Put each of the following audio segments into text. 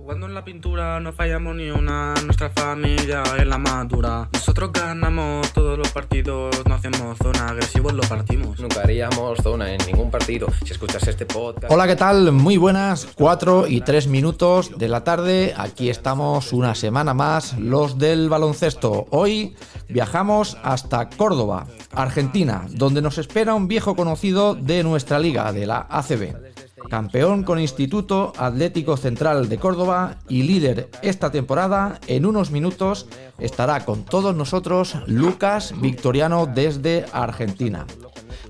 Jugando en la pintura no fallamos ni una, nuestra familia es la madura. Nosotros ganamos todos los partidos, no hacemos zona, agresivos lo partimos. Nunca haríamos zona en ningún partido si escuchas este podcast. Hola, ¿qué tal? Muy buenas, 4 y 3 minutos de la tarde. Aquí estamos una semana más, los del baloncesto. Hoy viajamos hasta Córdoba, Argentina, donde nos espera un viejo conocido de nuestra liga, de la ACB. Campeón con Instituto Atlético Central de Córdoba y líder esta temporada, en unos minutos estará con todos nosotros Lucas Victoriano desde Argentina.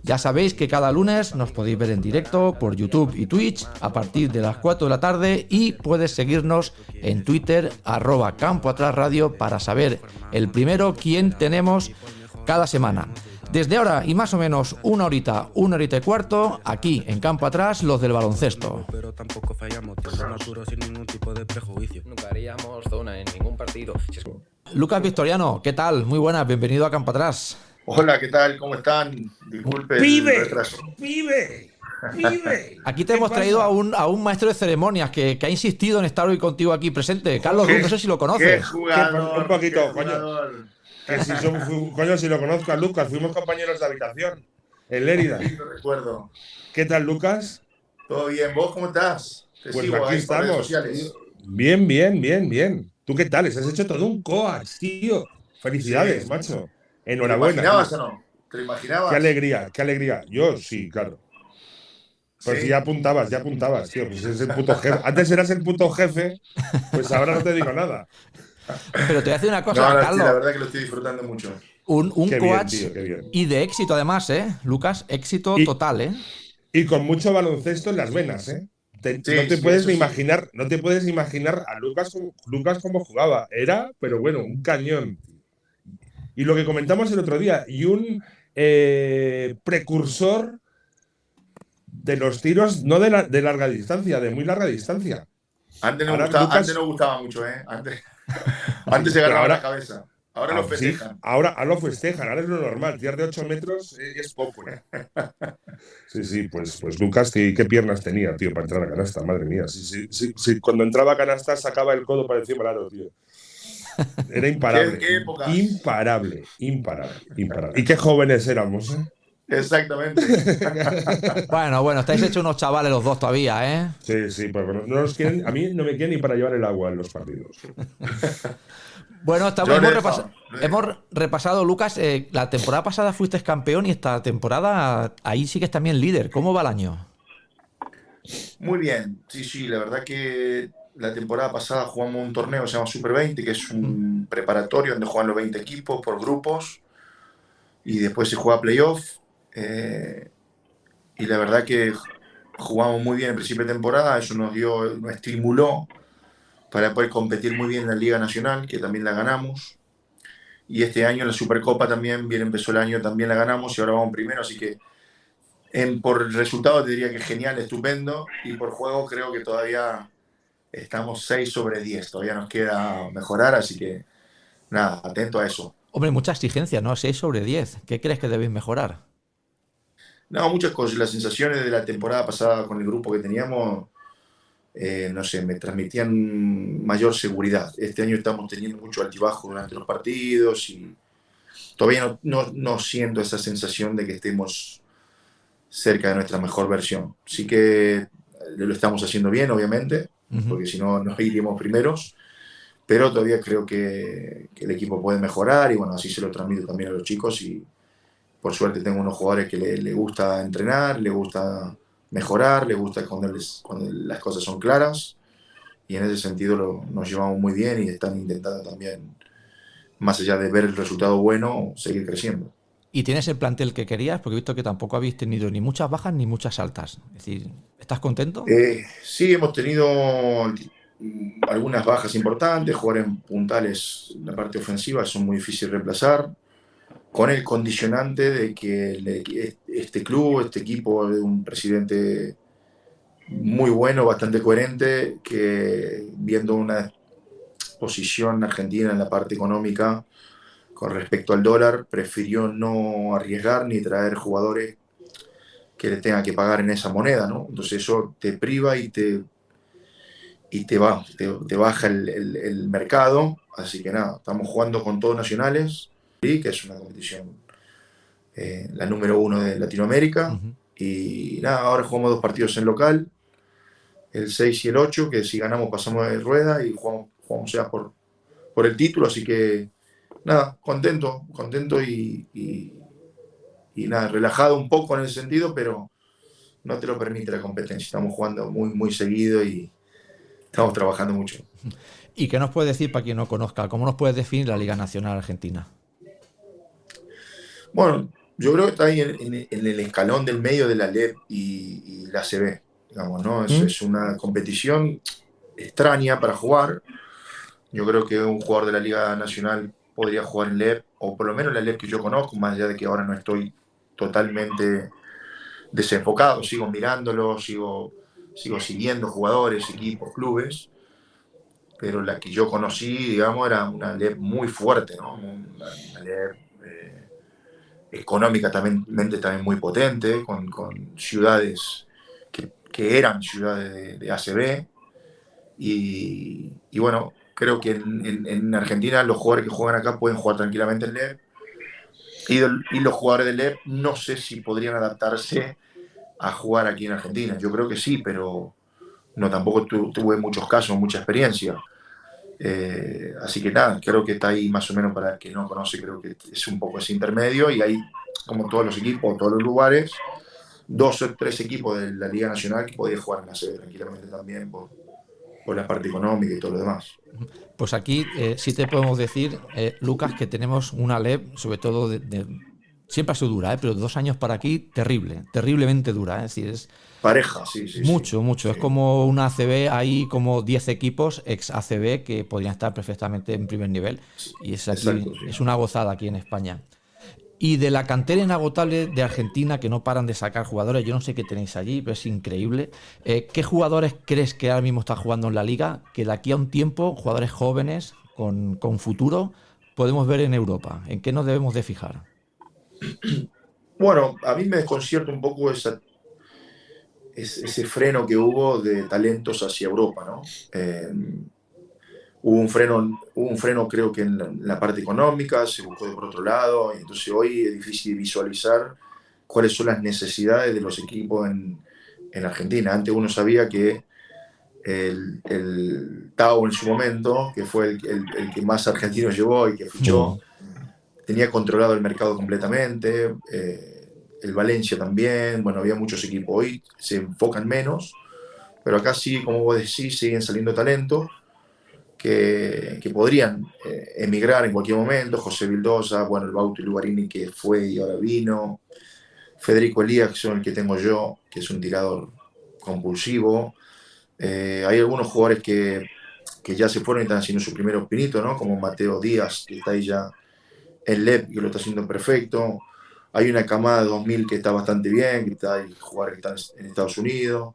Ya sabéis que cada lunes nos podéis ver en directo por YouTube y Twitch a partir de las 4 de la tarde y puedes seguirnos en Twitter arroba Campo Atrás Radio para saber el primero quién tenemos cada semana. Desde ahora y más o menos una horita, una horita y cuarto, aquí en Campo Atrás, los del baloncesto. Pero tampoco fallamos, sin ningún tipo de prejuicio. Nunca haríamos zona en ningún partido Lucas Victoriano, ¿qué tal? Muy buenas, bienvenido a Campo Atrás. Hola, ¿qué tal? ¿Cómo están? Disculpe el ¡Pibe! retraso. ¡Pibe! ¡Pibe! Aquí te ¿Qué hemos pasa? traído a un, a un maestro de ceremonias que, que ha insistido en estar hoy contigo aquí presente. Carlos, ¿Qué? no sé si lo ¿Qué conoces. jugador? Un poquito, qué coño. Que si son, coño, si lo conozco a Lucas, fuimos compañeros de habitación en Lérida. Recuerdo. ¿Qué tal, Lucas? ¿Todo bien? ¿Vos cómo estás? Te Pues sigo aquí ahí estamos. Bien, bien, bien, bien. ¿Tú qué tal? Has hecho todo un coax, tío. Felicidades, Sí. macho. ¿Te lo Enhorabuena. imaginabas o no? ¿Te lo imaginabas? Qué alegría, qué alegría. Yo sí, claro. Pues Sí. si ya apuntabas, ya apuntabas, tío. Pues es el puto jefe. Antes eras el puto jefe, pues ahora no te digo nada. Pero te voy a decir una No, cosa, no, sí, la Carlos. verdad que lo estoy disfrutando mucho. Un, un Qué bien, coach tío, qué bien. y de éxito además, ¿eh? Lucas, éxito Y- total, ¿eh? Y con mucho baloncesto en las venas, ¿eh? Te- Sí, no te sí, puedes eso ni sí. imaginar, no te puedes imaginar a Lucas, Lucas cómo jugaba. Era, pero bueno, un cañón. Y lo que comentamos el otro día, y un eh, precursor de los tiros, no de, la- de larga distancia, de muy larga distancia. Antes no, gustaba, Lucas- antes no gustaba mucho, ¿eh? Antes, antes se ganaba ahora- la cabeza. Ahora Ah, lo sí, festejan. ahora, ahora lo festejan, ahora es lo normal. Tirar de 8 metros eh, es poco, ¿eh? Sí, sí, pues, pues Lucas, ¿qué, qué piernas tenía, tío, para entrar a canasta? Madre mía. Sí, sí, sí, sí, cuando entraba a canasta sacaba el codo para encima del aro, tío. Era imparable. ¿Qué- qué época? Imparable, imparable, imparable. Y qué jóvenes éramos, ¿eh? Exactamente. Bueno, bueno, estáis hechos unos chavales los dos todavía, ¿eh? Sí, sí, pues bueno, no nos quieren, a mí no me quieren ni para llevar el agua en los partidos. Bueno, estamos, hemos, lo he repas- dejado, lo he hemos repasado, Lucas, eh, la temporada pasada fuiste campeón y esta temporada ahí sigues también líder. ¿Cómo va el año? Muy bien, sí, sí, la verdad que la temporada pasada jugamos un torneo que se llama Super 20, que es un preparatorio donde juegan los 20 equipos por grupos y después se juega playoff. Eh, y la verdad que jugamos muy bien en principio de temporada, eso nos dio, nos estimuló para poder competir muy bien en la Liga Nacional, que también la ganamos. Y este año la Supercopa también, bien empezó el año, también la ganamos y ahora vamos primero, así que en, por resultado te diría que genial, estupendo. Y por juego creo que todavía estamos 6 sobre 10. Todavía nos queda mejorar, así que nada, atento a eso. Hombre, mucha exigencia, ¿no? 6 sobre 10. ¿Qué crees que debéis mejorar? No, muchas cosas. Las sensaciones de la temporada pasada con el grupo que teníamos, eh, no sé, me transmitían mayor seguridad. Este año estamos teniendo mucho altibajo durante los partidos y todavía no, no, no siento esa sensación de que estemos cerca de nuestra mejor versión. Sí que lo estamos haciendo bien, obviamente, Ujú. porque si no, no iríamos primeros. Pero todavía creo que, que el equipo puede mejorar y bueno, así se lo transmito también a los chicos y por suerte tengo unos jugadores que le, le gusta entrenar, le gusta mejorar, le gusta cuando, les- cuando las cosas son claras y en ese sentido lo- nos llevamos muy bien y están intentando también, más allá de ver el resultado bueno, seguir creciendo. ¿Y tienes el plantel que querías? Porque he visto que tampoco habéis tenido ni muchas bajas ni muchas altas. Es decir, ¿estás contento? Eh, sí, hemos tenido algunas bajas importantes, jugar en puntales en la parte ofensiva son muy difíciles de reemplazar, con el condicionante de que este club, este equipo un presidente muy bueno, bastante coherente, que viendo una posición argentina en la parte económica con respecto al dólar, prefirió no arriesgar ni traer jugadores que le tengan que pagar en esa moneda, ¿no? Entonces eso te priva y te, y te, baja el, mercado. Así que nada, estamos jugando con todos nacionales, que es una competición eh, la número uno de Latinoamérica. Y nada, ahora jugamos dos partidos en local, el 6 y el 8, que si ganamos pasamos de rueda y jugamos, jugamos ya por, por el título. Así que nada, contento, contento y, y, nada, relajado un poco en ese sentido, pero no te lo permite la competencia. Estamos jugando muy, muy seguido y estamos trabajando mucho. ¿Y qué nos puede decir para quien no conozca? ¿Cómo nos puedes definir la Liga Nacional Argentina? Bueno, yo creo que está ahí en, el escalón del medio de la LEP y, la CB, digamos, ¿no? Es, ¿Mm? es, una competición extraña para jugar. Yo creo que un jugador de la Liga Nacional podría jugar en LEP, o por lo menos la LEP que yo conozco, más allá de que ahora no estoy totalmente desenfocado, sigo mirándolo, sigo, sigo siguiendo jugadores, equipos, clubes, pero la que yo conocí, digamos, era una LEP muy fuerte, ¿no? Una, LEP eh, económica también, muy potente, con, con ciudades que, que, eran ciudades de, ACB, y, y bueno, Creo que en, Argentina los jugadores que juegan acá pueden jugar tranquilamente en LEP. Y, los jugadores de LEP no sé si podrían adaptarse a jugar aquí en Argentina. Yo creo que sí, pero no tampoco tuve muchos casos, mucha experiencia. Eh, así que nada, creo que está ahí más o menos para el que no conoce, creo que es un poco ese intermedio y hay, como todos los equipos, todos los lugares, dos o tres equipos de la Liga Nacional que podían jugar en la sede tranquilamente también por, por la parte económica y todo lo demás. Pues aquí eh, sí te podemos decir, eh, Lucas, que tenemos una LEP, sobre todo de, siempre ha sido dura, eh, pero dos años para aquí, terrible, terriblemente dura. Es decir, es pareja, sí, sí. Mucho, mucho. Es como una ACB, hay como 10 equipos ex ACB que podrían estar perfectamente en primer nivel. Y es, es una gozada aquí en España. Y de la cantera inagotable de Argentina, que no paran de sacar jugadores, yo no sé qué tenéis allí, pero es increíble. Eh, ¿Qué jugadores crees que ahora mismo está jugando en la liga? Que de aquí a un tiempo, jugadores jóvenes, con, futuro, podemos ver en Europa. ¿En qué nos debemos de fijar? Bueno, a mí me desconcierta un poco esa, ese, freno que hubo de talentos hacia Europa, ¿no? Eh, Hubo un freno, un freno creo que en la, parte económica, se buscó de por otro lado, y entonces hoy es difícil visualizar cuáles son las necesidades de los equipos en, en Argentina. Antes uno sabía que el, el, Tau en su momento, que fue el, el, que más argentinos llevó y que fichó, tenía controlado el mercado completamente, eh, el Valencia también, bueno, había muchos equipos, hoy se enfocan menos, pero acá sí, como vos decís, siguen saliendo talentos que, podrían eh, emigrar en cualquier momento, José Vildosa, bueno, el Bauti Lugarini que fue y ahora vino, Federico Elías, que el que tengo yo, que es un tirador compulsivo. Eh, hay algunos jugadores que, que, ya se fueron y están haciendo su primer pinitos, ¿no? Como Mateo Díaz, que está ahí ya en LEP, que lo está haciendo perfecto. Hay una camada de 2000 que está bastante bien, que está, hay jugadores que están en Estados Unidos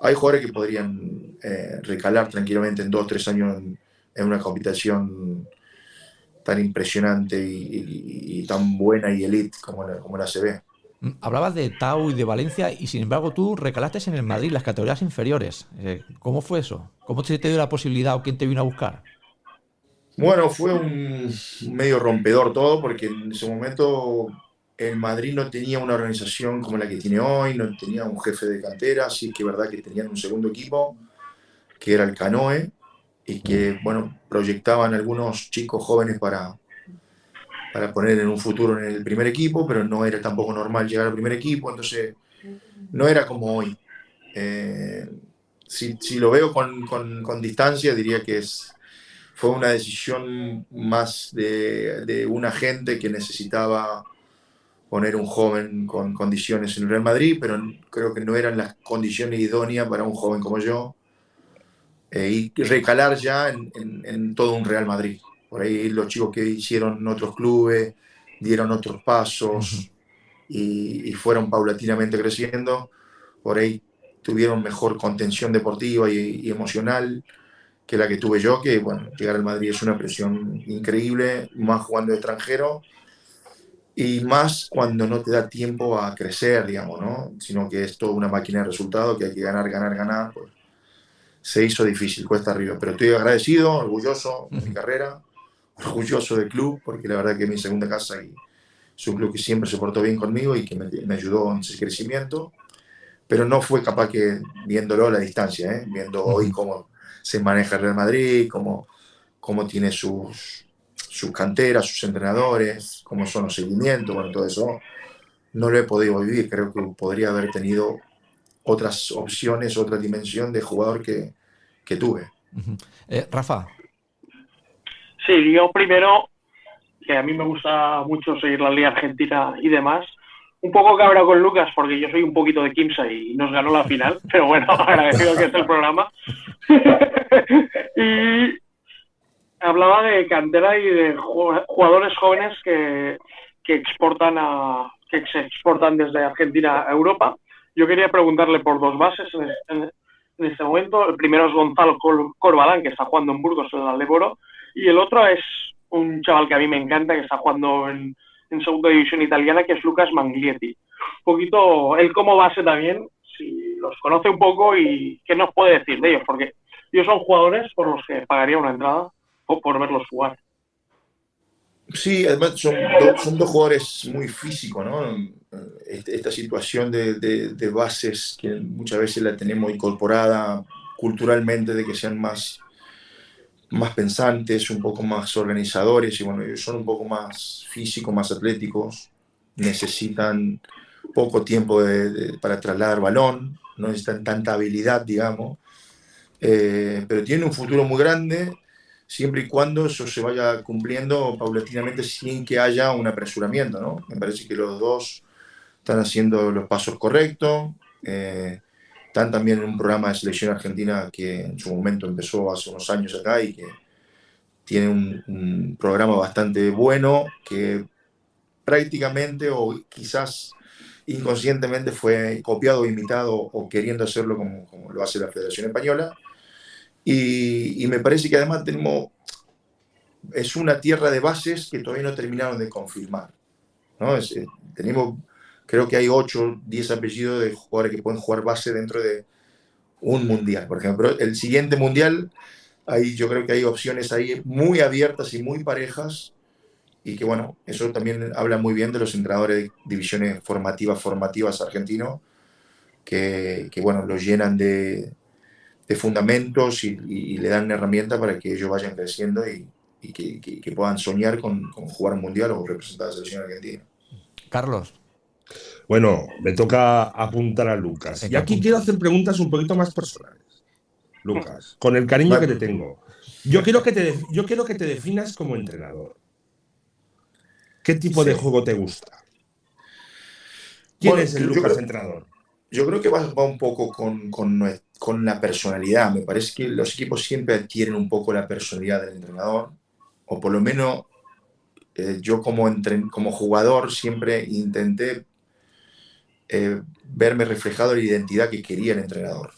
hay jugadores que podrían eh, recalar tranquilamente en dos tres años en, una competición tan impresionante y, tan buena y elite como la, como la CB. Mm, hablabas de Tau y de Valencia y sin embargo tú recalaste en el Madrid, las categorías inferiores. Eh, ¿Cómo fue eso? ¿Cómo te dio la posibilidad o quién te vino a buscar? Bueno, fue un medio rompedor todo porque en ese momento el Madrid no tenía una organización como la que tiene hoy, no tenía un jefe de cantera, sí que es verdad que tenían un segundo equipo, que era el Canoe, y que, bueno, proyectaban algunos chicos jóvenes para, para poner en un futuro en el primer equipo, pero no era tampoco normal llegar al primer equipo, entonces no era como hoy. Eh, si, lo veo con, con, distancia, diría que es, fue una decisión más de, de un agente que necesitaba poner un joven con condiciones en el Real Madrid, pero creo que no eran las condiciones idóneas para un joven como yo. Eh, y recalar ya en, todo un Real Madrid. Por ahí los chicos que hicieron otros clubes, dieron otros pasos y, fueron paulatinamente creciendo. Por ahí tuvieron mejor contención deportiva y, emocional que la que tuve yo, que bueno, llegar al Madrid es una presión increíble, más jugando de extranjero y más cuando no te da tiempo a crecer, digamos, ¿no? Sino que es toda una máquina de resultados que hay que ganar, ganar, ganar, pues se hizo difícil, cuesta arriba. Pero estoy agradecido, orgulloso de mi carrera, orgulloso del club, porque la verdad que es mi segunda casa y es un club que siempre se portó bien conmigo y que me, me ayudó en ese crecimiento pero no fue capaz que viéndolo a la distancia, ¿eh? viendo hoy cómo se maneja el Real Madrid, cómo, cómo tiene sus, sus canteras, sus entrenadores, cómo son los seguimientos, bueno, todo eso no lo he podido vivir. Creo que podría haber tenido otras opciones, otra dimensión de jugador que, que tuve. Eh, Rafa. Sí, yo primero, que a mí me gusta mucho seguir la Liga Argentina y demás, un poco cabra con Lucas porque yo soy un poquito de Kimsa y nos ganó la final, pero bueno, agradecido que es el programa. y hablaba de cantera y de jugadores jóvenes que, exportan a que se exportan desde Argentina a Europa. Yo quería preguntarle por dos bases en, este momento. El primero es Gonzalo Corbalán, que está jugando en Burgos en el Aldeboro, y el otro es un chaval que a mí me encanta, que está jugando en, en segunda división italiana, que es Lucas Manglietti. Un poquito, él como base también, si los conoce un poco y qué nos puede decir de ellos, porque ellos son jugadores por los que pagaría una entrada o por verlos jugar. Sí, además son, son dos jugadores muy físicos, ¿no? Este, esta situación de, de, de, bases que muchas veces la tenemos incorporada culturalmente, de que sean más más pensantes, un poco más organizadores y bueno, ellos son un poco más físicos, más atléticos, necesitan poco tiempo para trasladar balón, no necesitan tanta habilidad, digamos, eh, pero tienen un futuro muy grande siempre y cuando eso se vaya cumpliendo paulatinamente sin que haya un apresuramiento, ¿no? Me parece que los dos están haciendo los pasos correctos. Eh, están también en un programa de selección argentina que en su momento empezó hace unos años acá y que tiene un, programa bastante bueno que prácticamente o quizás inconscientemente fue copiado, imitado o queriendo hacerlo como, como lo hace la Federación Española. Y, y, me parece que además tenemos, es una tierra de bases que todavía no terminaron de confirmar. ¿no? Es, eh, tenemos creo que hay 8, 10 apellidos de jugadores que pueden jugar base dentro de un mundial. Por ejemplo, el siguiente mundial, ahí yo creo que hay opciones ahí muy abiertas y muy parejas. Y que bueno, eso también habla muy bien de los entrenadores de divisiones formativas, formativas argentinos, que, que bueno, los llenan de, de fundamentos y, y, le dan herramientas para que ellos vayan creciendo y, y que, que, que, puedan soñar con, con, jugar un mundial o representar a la selección argentina. Carlos. Bueno, me toca apuntar a Lucas. Y aquí quiero hacer preguntas un poquito más personales. Lucas, con el cariño que te tengo. Yo quiero que te, yo quiero que te definas como entrenador. ¿Qué tipo sí. de juego te gusta? ¿Quién bueno, es el Lucas creo, entrenador? Yo creo que va, va un poco con, con, con, la personalidad. Me parece que los equipos siempre adquieren un poco la personalidad del entrenador, o por lo menos eh, yo como, entre, como jugador siempre intenté eh, verme reflejado en la identidad que quería el entrenador.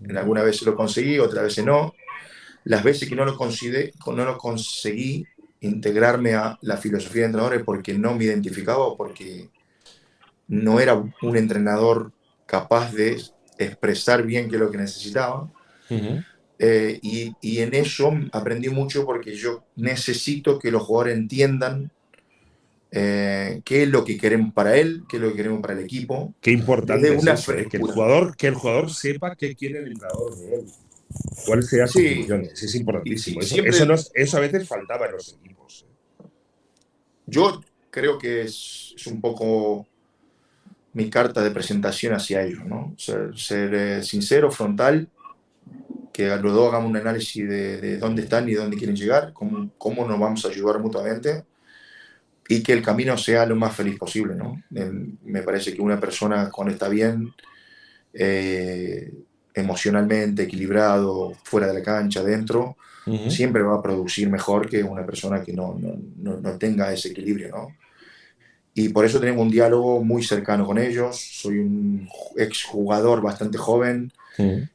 En alguna vez lo conseguí, otras veces no. Las veces que no lo, conseguí, no lo conseguí integrarme a la filosofía de entrenadores porque no me identificaba o porque no era un entrenador capaz de expresar bien qué es lo que necesitaba. Uh -huh. eh, y, y, en eso aprendí mucho porque yo necesito que los jugadores entiendan eh, qué es lo que queremos para él, qué es lo que queremos para el equipo. Qué importante es eso, eh, que, el jugador, que el jugador sepa qué quiere el entrenador de él. ¿Cuáles sean sus sí. funciones? Es importantísimo. Sí, eso, siempre, eso, a veces faltaba en los equipos. ¿eh? Yo creo que es, es, un poco mi carta de presentación hacia ellos, ¿no? Ser, ser eh, sincero, frontal, que los dos hagamos un análisis de, de, dónde están y dónde quieren llegar, cómo, cómo nos vamos a ayudar mutuamente y que el camino sea lo más feliz posible, ¿no? Me parece que una persona cuando está bien, eh, emocionalmente equilibrado, fuera de la cancha, dentro, uh -huh. siempre va a producir mejor que una persona que no, no, no, no, tenga ese equilibrio, ¿no? Y por eso tenemos un diálogo muy cercano con ellos. Soy un exjugador bastante joven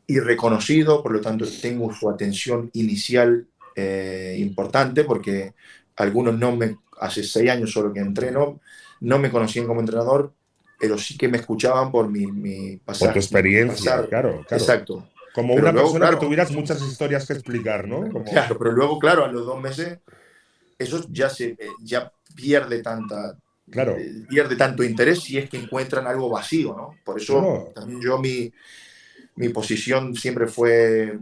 y reconocido, por lo tanto tengo su atención inicial eh, importante porque algunos no me, hace seis años solo que entreno, no me conocían como entrenador, pero sí que me escuchaban por mi, mi. Por tu experiencia, claro, claro, Exacto. Como una persona que tuvieras muchas historias que explicar, ¿no? Claro, pero luego, claro, a los dos meses, eso ya, se, eh, ya pierde tanta... Claro. Eh, pierde tanto interés si es que encuentran algo vacío, ¿no? Por eso también yo mi, mi posición siempre fue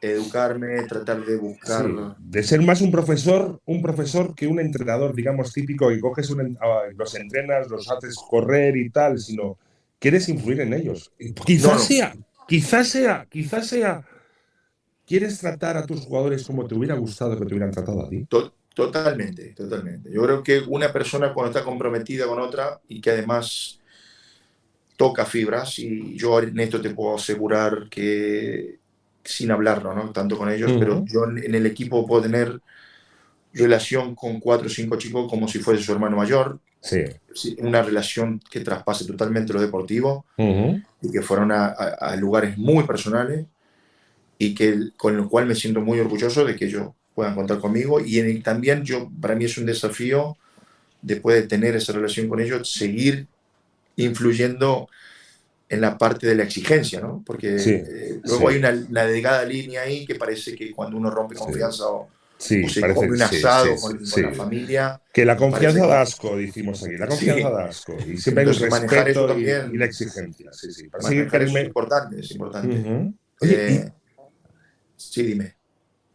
educarme, tratar de buscar. de ser más un profesor, un profesor que un entrenador, digamos, típico, y coges los entrenas, los haces correr y tal, sino quieres influir en ellos. Quizás sea, quizás sea, quizás sea. ¿Quieres tratar a tus jugadores como te hubiera gustado que te hubieran tratado a ti? Totalmente, totalmente. Yo creo que una persona cuando está comprometida con otra y que además toca fibras, y yo en esto te puedo asegurar que sin hablarlo, ¿no? Tanto con ellos, pero yo en, el equipo puedo tener relación con cuatro o cinco chicos como si fuese su hermano mayor. Sí. Una relación que traspase totalmente lo deportivo y que fueron a, lugares muy personales y que con lo cual me siento muy orgulloso de que ellos puedan contar conmigo y en también yo para mí es un desafío después de tener esa relación con ellos seguir influyendo en la parte de la exigencia, ¿no? Porque eh, luego hay una, una, delgada línea ahí que parece que cuando uno rompe confianza o, se come un asado con, la familia. Que la confianza da asco, decimos aquí. La confianza da asco. Y siempre hay el respeto y, y, la exigencia. Sí, sí. Para manejar eso es importante, es importante. Eh, sí, dime.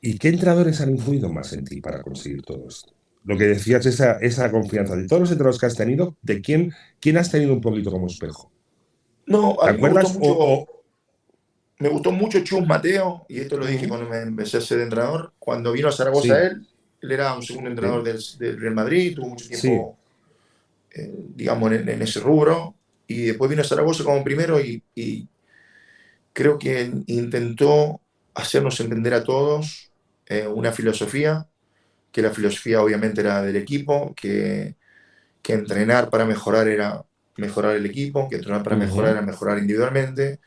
¿Y qué entrenadores han influido más en ti para conseguir todo esto? Lo que decías, esa, esa confianza. De todos los entrenadores que has tenido, ¿de quién, quién has tenido un poquito como espejo? No, ¿Te acuerdas? Me gustó, mucho, me gustó mucho Chus Mateo, y esto lo dije cuando me empecé a ser entrenador. Cuando vino a Zaragoza él, él era un segundo entrenador del, Real Madrid, tuvo mucho tiempo, eh, digamos, en, ese rubro. Y después vino a Zaragoza como primero y, y creo que intentó hacernos entender a todos eh, una filosofía, que la filosofía obviamente era del equipo, que, que entrenar para mejorar era mejorar el equipo, que entrenar para mejorar era mejorar individualmente,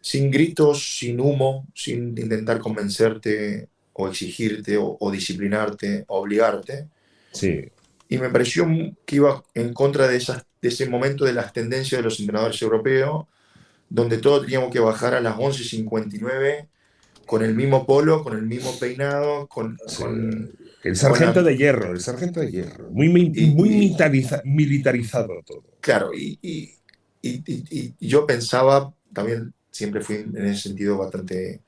sin gritos, sin humo, sin intentar convencerte o exigirte o, disciplinarte o obligarte. Sí. Y me pareció que iba en contra de, esas, de ese momento de las tendencias de los entrenadores europeos, donde todos teníamos que bajar a las 11.59 con el mismo polo, con el mismo peinado, con el sargento de hierro, el sargento de hierro. Muy, muy, militarizado todo. Claro, y, y, yo pensaba, también siempre fui en ese sentido bastante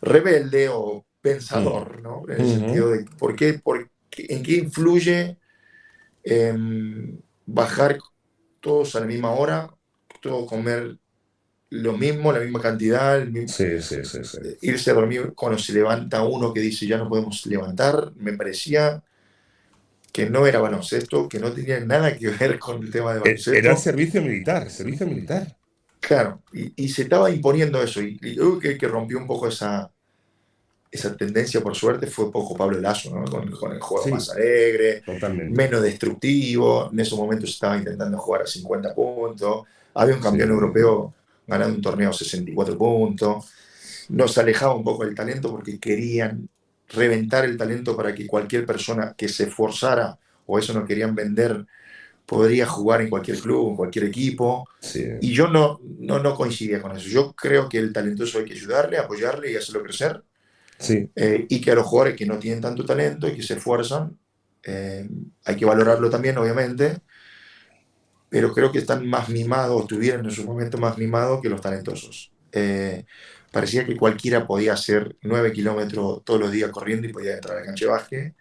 rebelde o pensador, ¿no? En el sentido de por qué, por en qué influye em, bajar todos a la misma hora, todo comer lo mismo, la misma cantidad, sí, sí, sí, eh, irse a dormir cuando se levanta uno que dice ya no podemos levantar, me parecía que no era baloncesto, que no tenía nada que ver con el tema de eh, baloncesto. Era servicio militar, servicio militar. Claro, y, se estaba imponiendo eso, y, yo creo que, rompió un poco esa, esa tendencia, por suerte, fue poco Pablo Lazo, ¿no? con, el juego más alegre, menos destructivo, en ese momento se estaba intentando jugar a 50 puntos, había un campeón europeo ganando un torneo 64 puntos. Nos alejaba un poco del talento porque querían reventar el talento para que cualquier persona que se esforzara o eso no querían vender podría jugar en cualquier club, en cualquier equipo. Y yo no, no, no coincidía con eso. Yo creo que el talentoso hay que ayudarle, apoyarle y hacerlo crecer. Sí. Eh, y que a los jugadores que no tienen tanto talento y que se esfuerzan, eh, hay que valorarlo también, obviamente, pero creo que están más mimados, estuvieron en su momento más mimados que los talentosos. Eh, parecía que cualquiera podía hacer nueve kilómetros todos los días corriendo y podía entrar al cancha de básquet.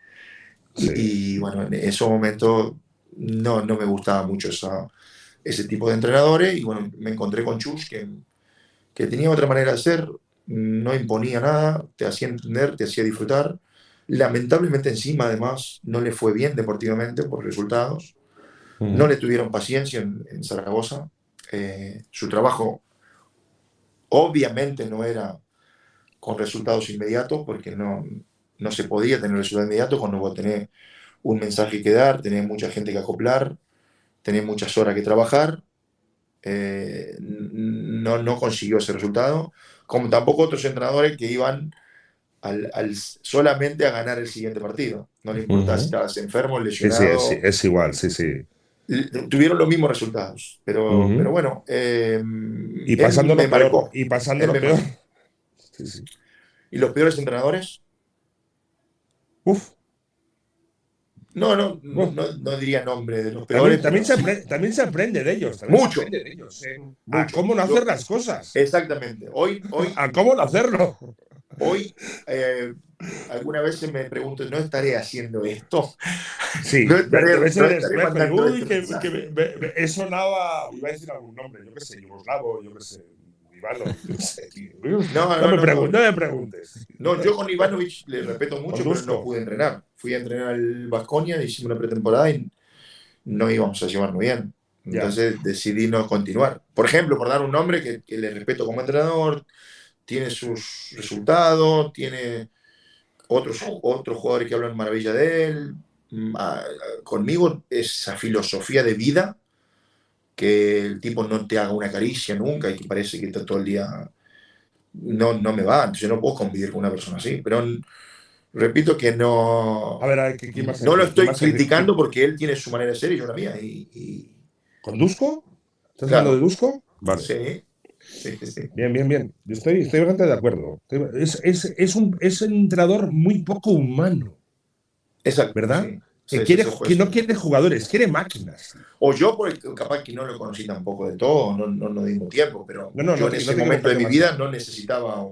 Y, bueno, en esos momentos no, no me gustaba mucho esa, ese tipo de entrenadores y bueno, me encontré con Chus que, que tenía otra manera de ser, no imponía nada, te hacía entender, te hacía disfrutar. Lamentablemente encima además no le fue bien deportivamente por resultados. No le tuvieron paciencia en, Zaragoza. Eh, su trabajo obviamente no era con resultados inmediatos, porque no, no se podía tener resultados inmediatos cuando vos tenés un mensaje que dar, tenés mucha gente que acoplar. tenés muchas horas que trabajar, eh, no, no consiguió ese resultado, como tampoco otros entrenadores que iban al, al solamente a ganar el siguiente partido. No le importaba Ujú. si estabas enfermo, Sí, lesionado. sí, es, es igual, sí, sí. Tuvieron los mismos resultados, pero, pero bueno. eh, Y pasando lo peor. marcó. Y pasando Él lo me peor. marcó. Sí, sí. ¿Y los peores entrenadores? Uf. No, no, no, diría nombre de los peores. también, se pero- aprende, también se aprende de ellos. Mucho. aprende de ellos. eh, A cómo no Yo- hacer las cosas. Exactamente. Hoy, hoy, A cómo no hacerlo. Hoy eh, alguna vez me pregunto, ¿no estaré haciendo esto? Sí, No estaré- no estaré y, uy, este que, mensaje. que me- me- me- iba a decir algún nombre, yo qué sé, yugoslavo, yo qué sé, Ivano, yo qué sé, tío. No, No, me no, pregun- no. no me preguntes. No, yo con Ivanovic le respeto mucho, pero no pude entrenar. Fui a entrenar al Vasconia, hicimos una pretemporada y no íbamos a llevarnos bien. Entonces decidí no continuar. Por ejemplo, por dar un nombre que, que le respeto como entrenador, tiene sus resultados, tiene otros, otros jugadores que hablan maravilla de él. Mm, conmigo esa filosofía de vida, que el tipo no te haga una caricia nunca y que parece que está todo el día no, no me va, entonces no puedo convivir con una persona así. Pero repito que no, A ver, a ver, ¿qué- quién más no lo estoy más criticando porque él tiene su manera de ser y yo la mía. Y, y- ¿Con Dusko? ¿Estás Claro. hablando de Dusko? Vale. sí, sí, sí, sí. Bien, bien, bien. Estoy, estoy bastante de acuerdo. Es, es, es, un, es un entrenador muy poco humano. Exacto, ¿Verdad? sí. Que, quiere, que no quiere jugadores, quiere máquinas. O yo, porque capaz que no lo conocí tampoco de todo, no, no nos dimos tiempo, pero No, no, yo no en ese no momento de mi vida no necesitaba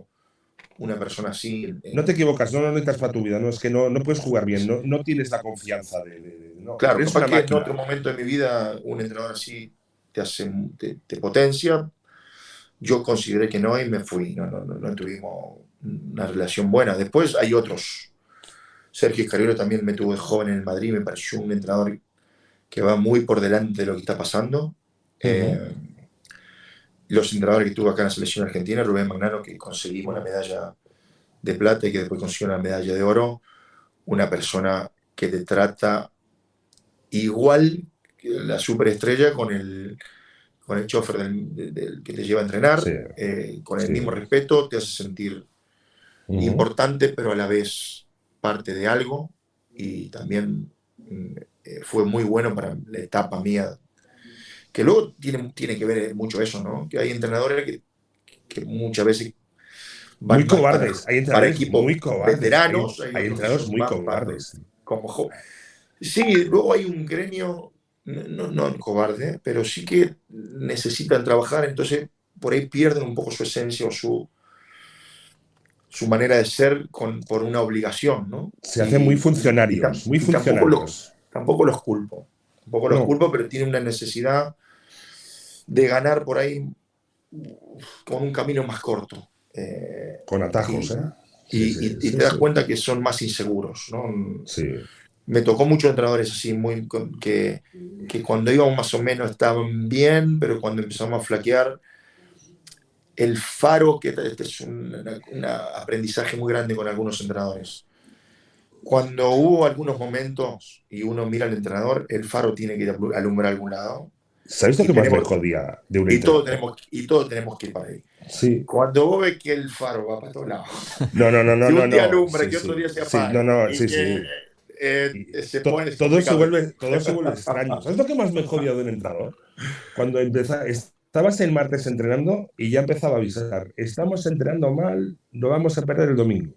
una persona así. No te equivocas, no lo necesitas para tu vida. No es que no, no puedes jugar bien, no, no tienes la confianza de. de- de- no, Claro, capaz que en otro momento de mi vida un entrenador así te hace te, te potencia. Yo consideré que no y me fui. No, no, no, no tuvimos una relación buena. Después hay otros. Sergio Escariolo también me tuvo de joven en el Madrid. Me pareció un entrenador que va muy por delante de lo que está pasando. Eh, los entrenadores que tuve acá en la selección argentina, Rubén Magnano, que conseguimos la medalla de plata y que después consiguió la medalla de oro. Una persona que te trata igual que la superestrella con el, con el chofer del, del- del que te lleva a entrenar, Sí. eh, con el Sí. mismo respeto, te hace sentir Ujú. importante, pero a la vez parte de algo. Y también mm, eh, fue muy bueno para la etapa mía. Que luego tiene, tiene que ver mucho eso, ¿no? Que hay entrenadores que, que muchas veces van Muy cobardes. para- Hay para entrenadores equipos muy cobardes. veteranos. Hay, hay entrenadores muy van para- cobardes. como Sí, luego hay un gremio, no, no, cobarde, pero sí que necesitan trabajar, entonces por ahí pierden un poco su esencia o su, su manera de ser con, por una obligación, ¿no? Se hacen muy funcionarios. Muy tampoco funcionarios. los, tampoco los culpo, tampoco los No. culpo, pero tienen una necesidad de ganar por ahí con un camino más corto. Eh, Con atajos, y- ¿eh? y, Sí, sí, y- y sí, te das cuenta que son más inseguros, ¿no? Sí. Me tocó muchos entrenadores así, muy, que, que cuando íbamos más o menos estaban bien, pero cuando empezamos a flaquear, el faro, que este es un una- aprendizaje muy grande con algunos entrenadores. Cuando hubo algunos momentos y uno mira al entrenador, el faro tiene que alumbrar a algún lado ¿Sabes lo que más me jodía de un y todos tenemos, y todos tenemos que ir para ahí. Sí. Cuando vos ves que el faro va para todos lados, No, no, no, no. que no, un día no. alumbra, Sí, que otro sí. día se Sí, apaga, no, no, y sí, que, sí. Eh, Y se to- pone todo, se vuelve, todo se vuelve extraño. ¿Sabes lo que más me jodía de un entrenador? Cuando empezaba, estabas el martes entrenando y ya empezaba a avisar, estamos entrenando mal, lo vamos a perder el domingo.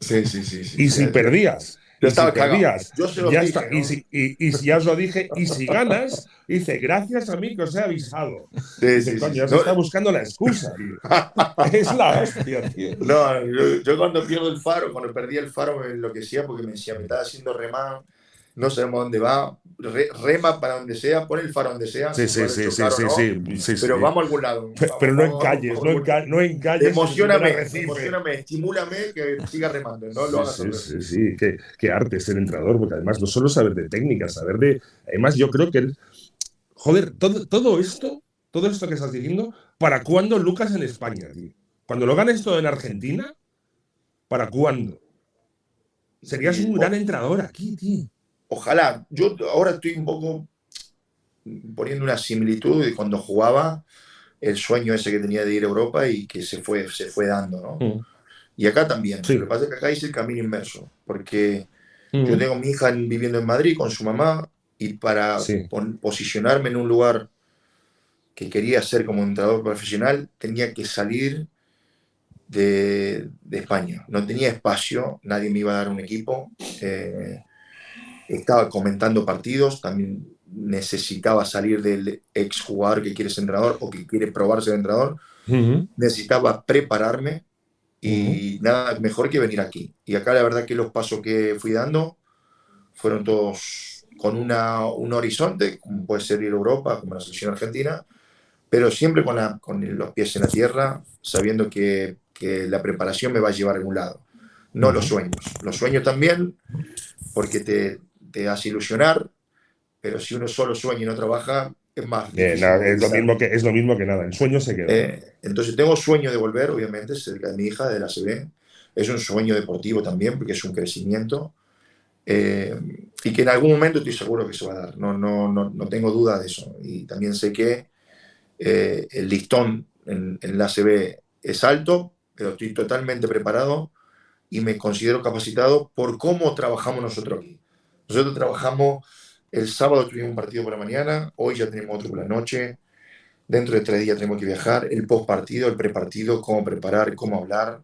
Sí, sí, sí. sí. Y si perdías, Yo y estaba si cagado. perdías, Yo se lo ya dije, está. ¿no? Y, si, y, y si ya os lo dije, y si ganas, dice, gracias a mí que os he avisado. Sí, Dice, sí, sí. coño, ya se No, está buscando la excusa, tío. Es la hostia, tío. no, yo, yo cuando pierdo el faro, cuando perdí el faro me enloquecía porque me decía, me estaba haciendo remar, no sabemos dónde va, re- rema para donde sea, pon el faro donde sea. Sí, sí, sí, sí, sí, no, sí, sí, Pero vamos a algún lado. Pero, pero no encalles, no, algún- enca- no encalles. Emocioname, emocioname, estimúlame que siga remando, no lo Sí, sí, sí, Qué, qué arte ser entrenador, porque además no solo saber de técnica, saber de. Además, yo creo que. Joder, todo, todo esto, todo esto que estás diciendo, ¿para cuándo Lucas en España, tío? Cuando lo ganes todo en Argentina, ¿para cuándo? Serías un gran entrenador aquí, tío. Ojalá. Yo ahora estoy un poco poniendo una similitud de cuando jugaba, el sueño ese que tenía de ir a Europa y que se fue, se fue dando, ¿no? Mm. Y acá también. Sí. Lo que pasa es que acá hice el camino inverso, porque Mm. yo tengo a mi hija en- viviendo en Madrid con su mamá y para Sí. posicionarme en un lugar que quería ser como entrenador profesional, tenía que salir de, de España. No tenía espacio, nadie me iba a dar un equipo. eh, estaba comentando partidos, también necesitaba salir del ex jugador que quiere ser entrenador o que quiere probarse de entrenador. Ujú. Necesitaba prepararme y nada mejor que venir aquí. Y acá la verdad que los pasos que fui dando fueron todos con una, un horizonte, como puede ser ir a Europa, como la selección argentina, pero siempre con, la- con los pies en la tierra, sabiendo que, que la preparación me va a llevar a algún lado. No los sueños. Los sueños también, porque te, te hace ilusionar, pero si uno solo sueña y no trabaja, es más. Eh, es, lo mismo que, es lo mismo que nada. El sueño se queda. Eh, entonces tengo sueño de volver, obviamente, cerca de mi hija, de la CB. Es un sueño deportivo también, porque es un crecimiento. Eh, y que en algún momento estoy seguro que se va a dar. No, no, no, no tengo duda de eso. Y también sé que eh, el listón en, en la CB es alto, pero estoy totalmente preparado y me considero capacitado por cómo trabajamos nosotros aquí. Nosotros trabajamos, el sábado tuvimos un partido por la mañana, hoy ya tenemos otro por la noche, dentro de tres días tenemos que viajar, el post partido, el prepartido, cómo preparar, cómo hablar.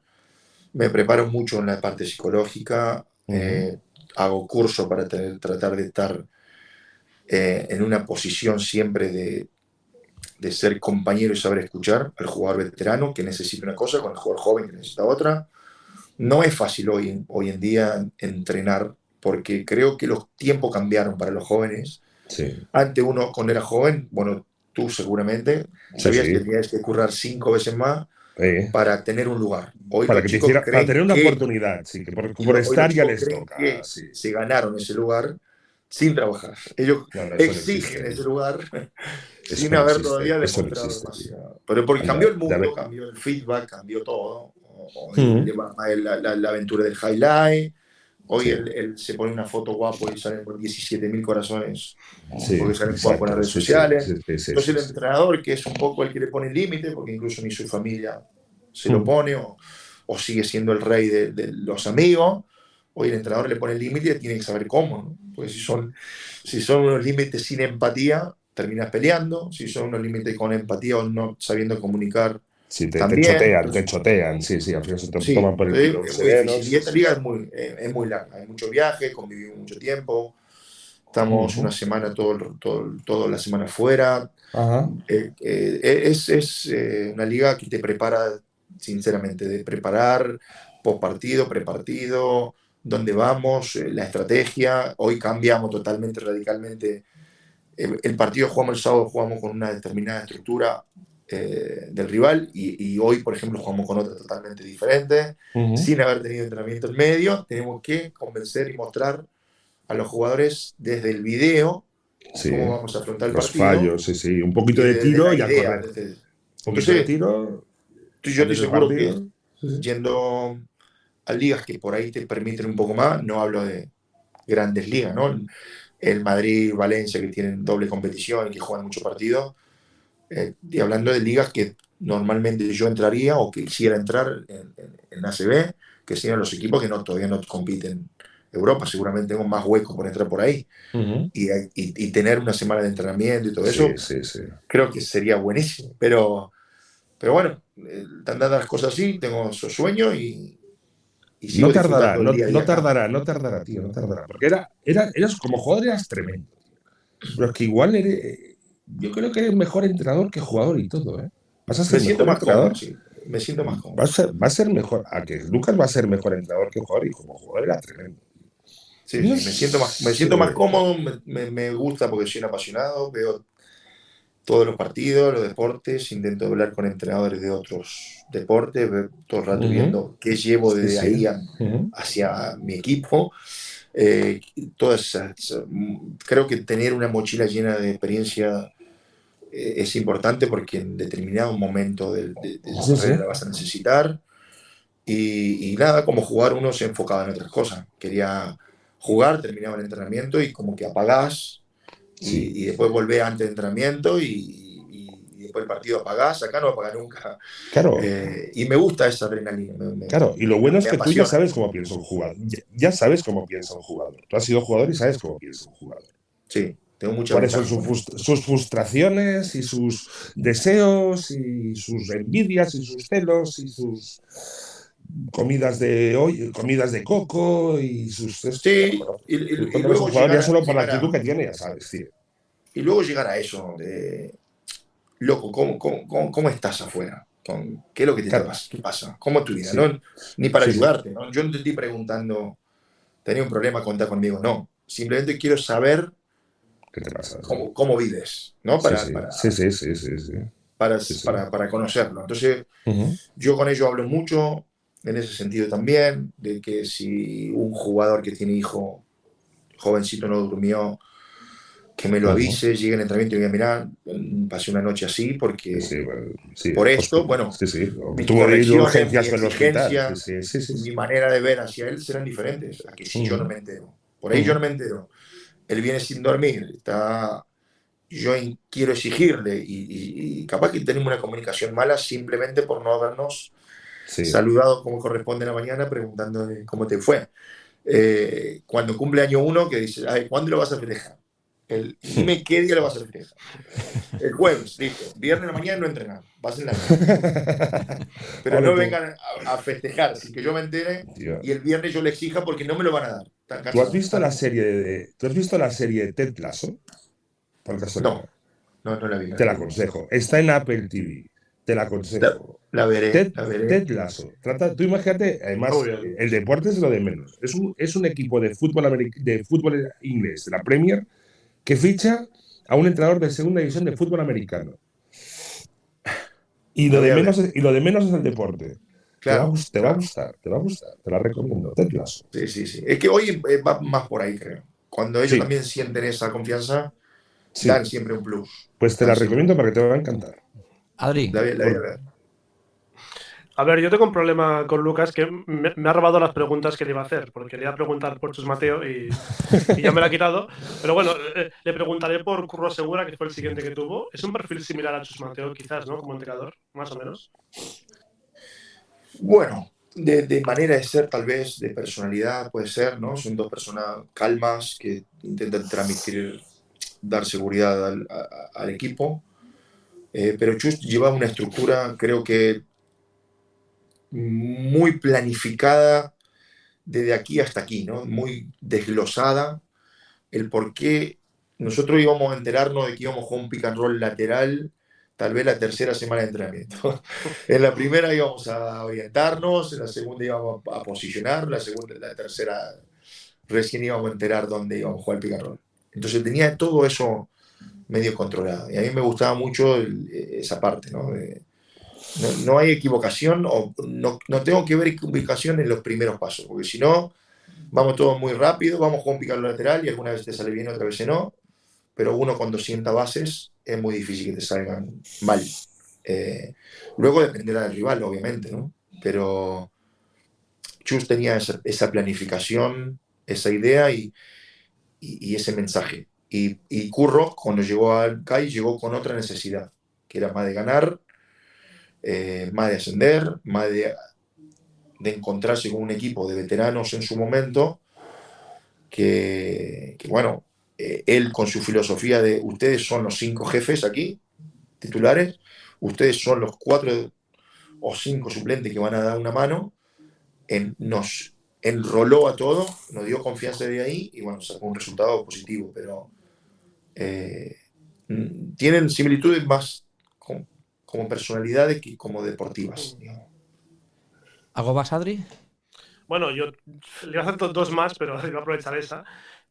Me preparo mucho en la parte psicológica, eh, hago curso para tener- tratar de estar eh, en una posición siempre de, de ser compañero y saber escuchar al jugador veterano que necesita una cosa con el jugador joven que necesita otra. No es fácil hoy, hoy en día entrenar porque creo que los tiempos cambiaron para los jóvenes. Sí. Antes uno cuando era joven, bueno, tú seguramente sabías sí. que tenías que currar cinco veces más para tener un lugar. Hoy para que te hiciera, para tener una que- oportunidad, sí, que por, por estar ya les toca. se ganaron ese lugar sin trabajar. Ellos No, no, no exigen existe. ese lugar Eso sin no haber existe, todavía no demostrado demasiado. Pero porque cambió el mundo, cambió el feedback, cambió todo. O- o va- la, la- la aventura del highlight. Hoy Sí. él, él se pone una foto guapo y sale por 17 mil corazones Sí, porque salen exacto, por las redes sociales. Entonces el entrenador, que es un poco el que le pone el límite, porque incluso ni su familia se lo Mm. pone o, o sigue siendo el rey de, de los amigos, hoy el entrenador le pone el límite y tiene que saber cómo. ¿no? Porque si son, si son unos límites sin empatía, terminas peleando. Si son unos límites con empatía o no sabiendo comunicar, Sí, te, te También, chotean, pues- te chotean, sí, sí, al final se te sí, toman por el difícil. Y esta liga es muy, eh, es muy larga. Hay mucho viaje, convivimos mucho tiempo. Estamos Ujú. una semana, todo, todo, toda la semana fuera. Ajá. Eh, eh, es es eh, una liga que te prepara, sinceramente, de preparar post partido, prepartido, dónde vamos, eh, la estrategia. Hoy cambiamos totalmente, radicalmente. El, el partido jugamos el sábado, jugamos con una determinada estructura eh, del rival y, y hoy, por ejemplo, jugamos con otra totalmente diferente. Ujú. Sin haber tenido entrenamiento en medio, tenemos que convencer y mostrar a los jugadores desde el video Sí. cómo vamos a afrontar el Los partido. fallos, sí, sí. Un poquito de tiro la y a idea, correr. desde- Un poquito de tiro. Yo estoy seguro que sí. yendo a ligas que por ahí te permiten un poco más, no hablo de grandes ligas, ¿no? El Madrid, Valencia, que tienen doble competición y que juegan muchos partidos, eh, y hablando de ligas que normalmente yo entraría o que quisiera entrar en, en, en ACB, que serían los equipos que no, todavía no compiten en Europa, seguramente tengo más hueco por entrar por ahí Ujú. y, y- y tener una semana de entrenamiento y todo eso, Sí, sí, sí. creo que sería buenísimo. Pero, pero bueno, eh, están dadas las cosas así, tengo esos sueños y, y No tardará, no, no tardará, no tardará, tío, no tardará. Porque era, era, eras como jugador eras tremendo. Pero es que igual eres, yo creo que eres mejor entrenador que jugador y todo, ¿eh? Vas a Me ser siento mejor más cómodo, entrenador. sí. Me siento más cómodo. Va a, ser, va a ser mejor. A que Lucas va a ser mejor entrenador que jugador y como jugador era tremendo. Sí, sí, me siento más, me siento más cómodo, me, me- me gusta porque soy un apasionado, veo todos los partidos, los deportes, intento hablar con entrenadores de otros deportes, todo el rato Ujú. viendo qué llevo Sí, desde sí. ahí a- Ujú. hacia mi equipo. Eh, todas esas- creo que tener una mochila llena de experiencia eh, es importante porque en determinado momento de, de, de Sí, sí. la vas a necesitar. Y, y nada, como jugar uno se enfocaba en otras cosas. Quería jugar, terminaba el entrenamiento y como que apagás y, después volvés antes de entrenamiento y, y, después el partido apagás. Acá no apaga nunca. Claro. Eh, y me gusta esa adrenalina. claro, y lo bueno es que tú ya sabes cómo piensa un jugador. Ya, sabes cómo piensa un jugador. Tú has sido jugador y sabes cómo piensa un jugador. Sí. Tengo mucha ¿Cuáles son sus, frustraciones y sus deseos y sus envidias y sus celos y sus comidas de hoy, comidas de coco y sus sí, y, luego ya solo por la actitud que tiene, ya sabes, tío. Y luego llegar a eso de loco, ¿cómo, cómo, cómo estás afuera? Con, ¿Qué es lo que te pasa? ¿Qué pasa? ¿Cómo es tu vida? ¿no? Ni para ayudarte. ¿no? Yo no te estoy preguntando, ¿tenía un problema? Contar conmigo. No. Simplemente quiero saber ¿Qué te pasa? Cómo, cómo vives, ¿no? Para, sí, sí, sí, sí, para, para, para, conocerlo. Entonces, yo con ello hablo mucho, en ese sentido también, de que si un jugador que tiene hijo, jovencito, no durmió, que me lo avise, llegue al entrenamiento y diga, mira, pasé una noche así porque por esto, bueno, mi tuvo urgencias con los mi manera de ver hacia él serán diferentes a que si yo no me entero. Por ahí yo no me entero. Él viene sin dormir, está, yo quiero exigirle y, capaz que tenemos una comunicación mala simplemente por no habernos saludado como corresponde en la mañana preguntando cómo te fue. Eh, cuando cumple año uno, que dice, Ay, ¿cuándo lo vas a festejar? El, dime qué día lo vas a festejar. El jueves, listo. Viernes en la mañana no entrenar. Vas en la Pero no vengan a, festejar, así que yo me entere y el viernes yo le exija porque no me lo van a dar. ¿Tú has visto la serie de, ¿tú has visto la serie de Ted Lasso? no, no, no la vi. Te la aconsejo. Está en Apple TV. Te la aconsejo. La, veré, Ted, la veré. Ted Lasso. Trata, tú imagínate, además, el deporte es lo de menos. Es un, es un equipo de fútbol, de fútbol inglés, de la Premier, que ficha a un entrenador de segunda división de fútbol americano. Y lo, de menos, y lo de menos es el deporte. Claro, te, va, a gustar, te va a gustar, te la recomiendo, te Sí, sí, sí. Es que hoy eh, va más por ahí, creo. Cuando ellos también sienten esa confianza, dan siempre un plus. Pues te la recomiendo para que te va a encantar. Adri. La, la, la, a ver, yo tengo un problema con Lucas que me, ha robado las preguntas que le iba a hacer, porque quería preguntar por Chus Mateo y, ya me la ha quitado. Pero bueno, eh, le preguntaré por Curro Segura, que fue el siguiente que tuvo. Es un perfil similar a Chus Mateo, quizás, ¿no? Como entrenador, más o menos. Bueno, de, manera de ser, tal vez, de personalidad, puede ser, ¿no? Son dos personas calmas que intentan transmitir, dar seguridad al, equipo. Eh, pero Chus lleva una estructura, creo que muy planificada desde aquí hasta aquí, ¿no? Muy desglosada. El por qué nosotros íbamos a enterarnos de que íbamos con un pick and roll lateral tal vez la tercera semana de entrenamiento. en la primera íbamos a orientarnos, en la segunda íbamos a posicionar, la segunda, la tercera recién íbamos a enterar dónde íbamos a jugar el pick and roll. Entonces tenía todo eso medio controlado. Y a mí me gustaba mucho esa parte, ¿no? No, hay equivocación o no, no, tengo que ver equivocación en los primeros pasos, porque si no, vamos todos muy rápido, vamos con un lateral y alguna vez te sale bien, otra vez no, pero uno cuando sienta bases es muy difícil que te salgan mal. Eh, luego dependerá del rival, obviamente, ¿no? Pero Chus tenía esa, planificación, esa idea y, y, ese mensaje. Y, y, Curro, cuando llegó al CAI, llegó con otra necesidad, que era más de ganar eh, más de ascender, más de, encontrarse con un equipo de veteranos en su momento, que, bueno, eh, él con su filosofía de ustedes son los cinco jefes aquí, titulares, ustedes son los cuatro o cinco suplentes que van a dar una mano, en, nos enroló a todo, nos dio confianza de ahí y bueno, sacó un resultado positivo, pero eh, tienen similitudes más como personalidades que como deportivas. ¿Algo más, Adri? Bueno, yo le voy a hacer dos más, pero voy a aprovechar esa.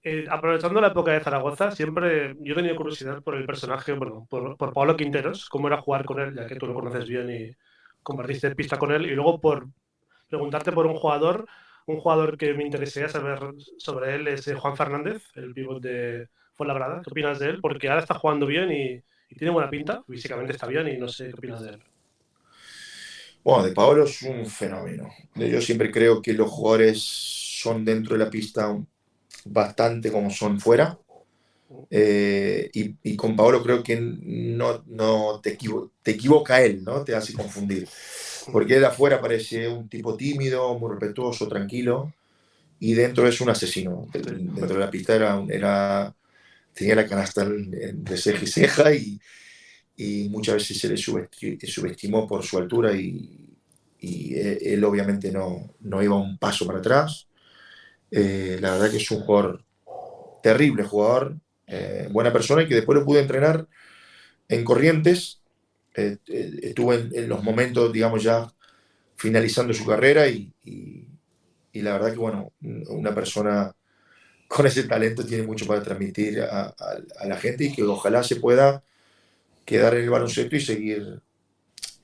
Eh, aprovechando la época de Zaragoza, siempre yo he tenido curiosidad por el personaje, bueno, por, por Pablo Quinteros, cómo era jugar con él, ya que tú lo conoces bien y compartiste pista con él, y luego por preguntarte por un jugador, un jugador que me interesaría saber sobre él es eh, Juan Fernández, el pívot de Fuenlabrada. ¿Qué opinas de él? Porque ahora está jugando bien y y tiene buena pinta, físicamente está bien y no sé qué opinas de él. Bueno, de Paolo es un fenómeno. Yo siempre creo que los jugadores son dentro de la pista bastante como son fuera. Eh, y, con Paolo creo que no, no te, te equivoca él, ¿no? Te hace confundir. Porque él afuera parece un tipo tímido, muy respetuoso, tranquilo, y dentro es un asesino. Dentro de la pista era, era tenía la canasta de ceja y ceja y, muchas veces se le subestimó por su altura y, y él obviamente no, no, iba un paso para atrás. Eh, la verdad que es un jugador terrible, jugador, eh, buena persona y que después lo pude entrenar en Corrientes. Eh, estuve en, los momentos, digamos, ya finalizando su carrera y, y, la verdad que, bueno, una persona con ese talento tiene mucho para transmitir a, la gente y que ojalá se pueda quedar en el baloncesto y seguir,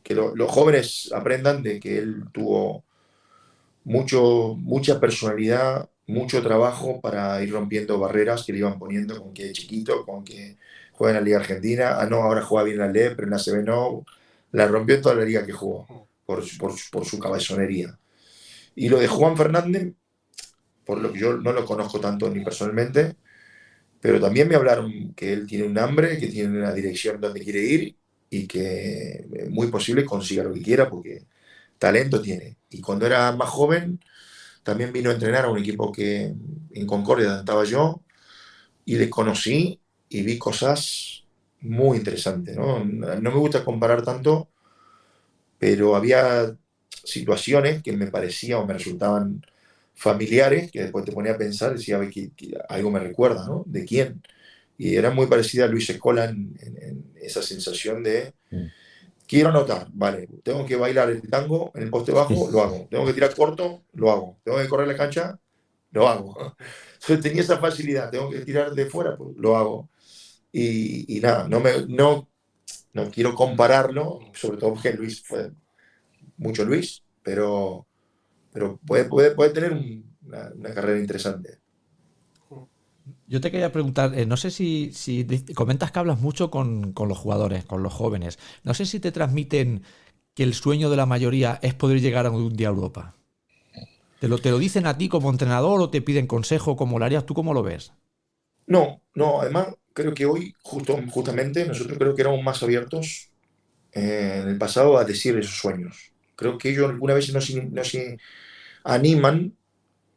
que los jóvenes aprendan de que él tuvo mucho, mucha personalidad, mucho trabajo para ir rompiendo barreras que le iban poniendo con que es chiquito, con que juega en la Liga Argentina, ah no, ahora juega bien en la LE, pero en la CB no, la rompió en toda la liga que jugó por, por su cabezonería. Y lo de Juan Fernández por lo que yo no lo conozco tanto ni personalmente, pero también me hablaron que él tiene un hambre, que tiene una dirección donde quiere ir y que es muy posible consiga lo que quiera porque talento tiene. Y cuando era más joven, también vino a entrenar a un equipo que en Concordia estaba yo y le conocí y vi cosas muy interesantes. ¿no? no me gusta comparar tanto, pero había situaciones que me parecían o me resultaban familiares que después te ponía a pensar, decía, que, algo me recuerda, ¿no? ¿De quién? Y era muy parecida a Luis Escola en, esa sensación de, mm. quiero anotar, vale, tengo que bailar el tango en el poste bajo, lo hago. Tengo que tirar corto, lo hago. Tengo que correr la cancha, lo hago. Entonces tenía esa facilidad, tengo que tirar de fuera, pues lo hago. Y, y nada, no, me, no, no quiero compararlo, sobre todo porque Luis fue mucho Luis, pero pero puede, puede, puede tener una, carrera interesante. Yo te quería preguntar, eh, no sé si, si, comentas que hablas mucho con, con, los jugadores, con los jóvenes. No sé si te transmiten que el sueño de la mayoría es poder llegar a un día a Europa. ¿Te lo, ¿Te lo dicen a ti como entrenador o te piden consejo? ¿Cómo lo harías? ¿Tú cómo lo ves? No, no, además creo que hoy, justo, justamente, nosotros creo que éramos más abiertos eh, en el pasado a decir esos sueños. Creo que ellos alguna vez no no se animan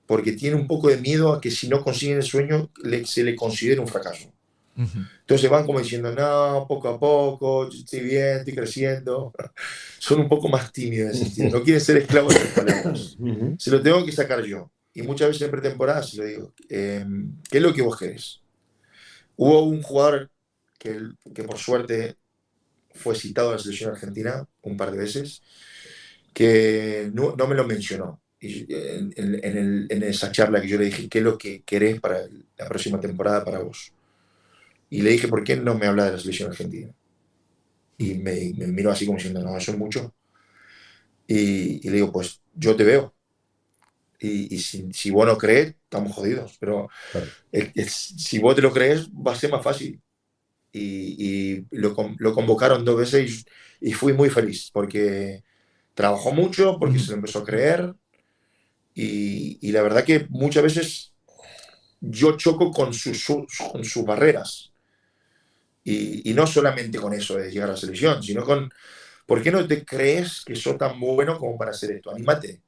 porque tienen un poco de miedo a que si no consiguen el sueño se le considere un fracaso. Entonces van como diciendo, no, poco a poco, estoy bien, estoy creciendo. Son un poco más tímidos. No quieren ser esclavos de los palabras. Se lo tengo que sacar yo. Y muchas veces en pretemporada se lo digo, em, ¿qué es lo que vos querés? Hubo un jugador que, que por suerte fue citado a la selección argentina un par de veces, que no, no me lo mencionó en, en, esa charla que yo le dije, ¿qué es lo que querés para la próxima temporada para vos? Y le dije, ¿por qué no me habla de la selección argentina? Y me, me miró así como diciendo, no, eso es mucho. Y, le digo, pues yo te veo. Y, y si, si, vos no crees, estamos jodidos. Pero si vos te lo crees, va a ser más fácil. Y, y lo, lo, convocaron dos veces y, y, fui muy feliz porque trabajó mucho, porque se lo empezó a creer y, la verdad que muchas veces yo choco con sus, con sus barreras. Y, no solamente con eso de llegar a la selección, sino con, ¿por qué no te crees que sos tan bueno como para hacer esto? Anímate.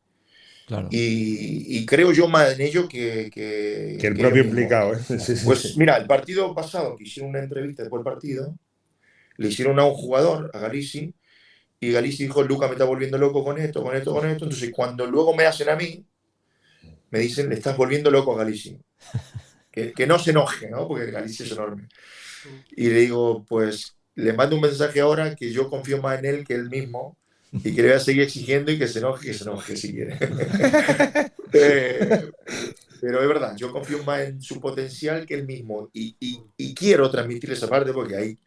Y, creo yo más en ello que... Que, el propio implicado. ¿eh? pues mira, el partido pasado, que hicieron una entrevista después del partido, le hicieron a un jugador, a Galici, y Galici dijo, Luca me está volviendo loco con esto, con esto, con esto. Entonces cuando luego me hacen a mí, me dicen, le estás volviendo loco a Galicia. Que, que no se enoje, ¿no? Porque Galicia es enorme. Y le digo, pues le mando un mensaje ahora que yo confío más en él que él mismo y que le voy a seguir exigiendo y que se enoje, que se enoje si quiere. Eh, pero es verdad, yo confío más en su potencial que él mismo y, y, y quiero transmitir esa parte porque ahí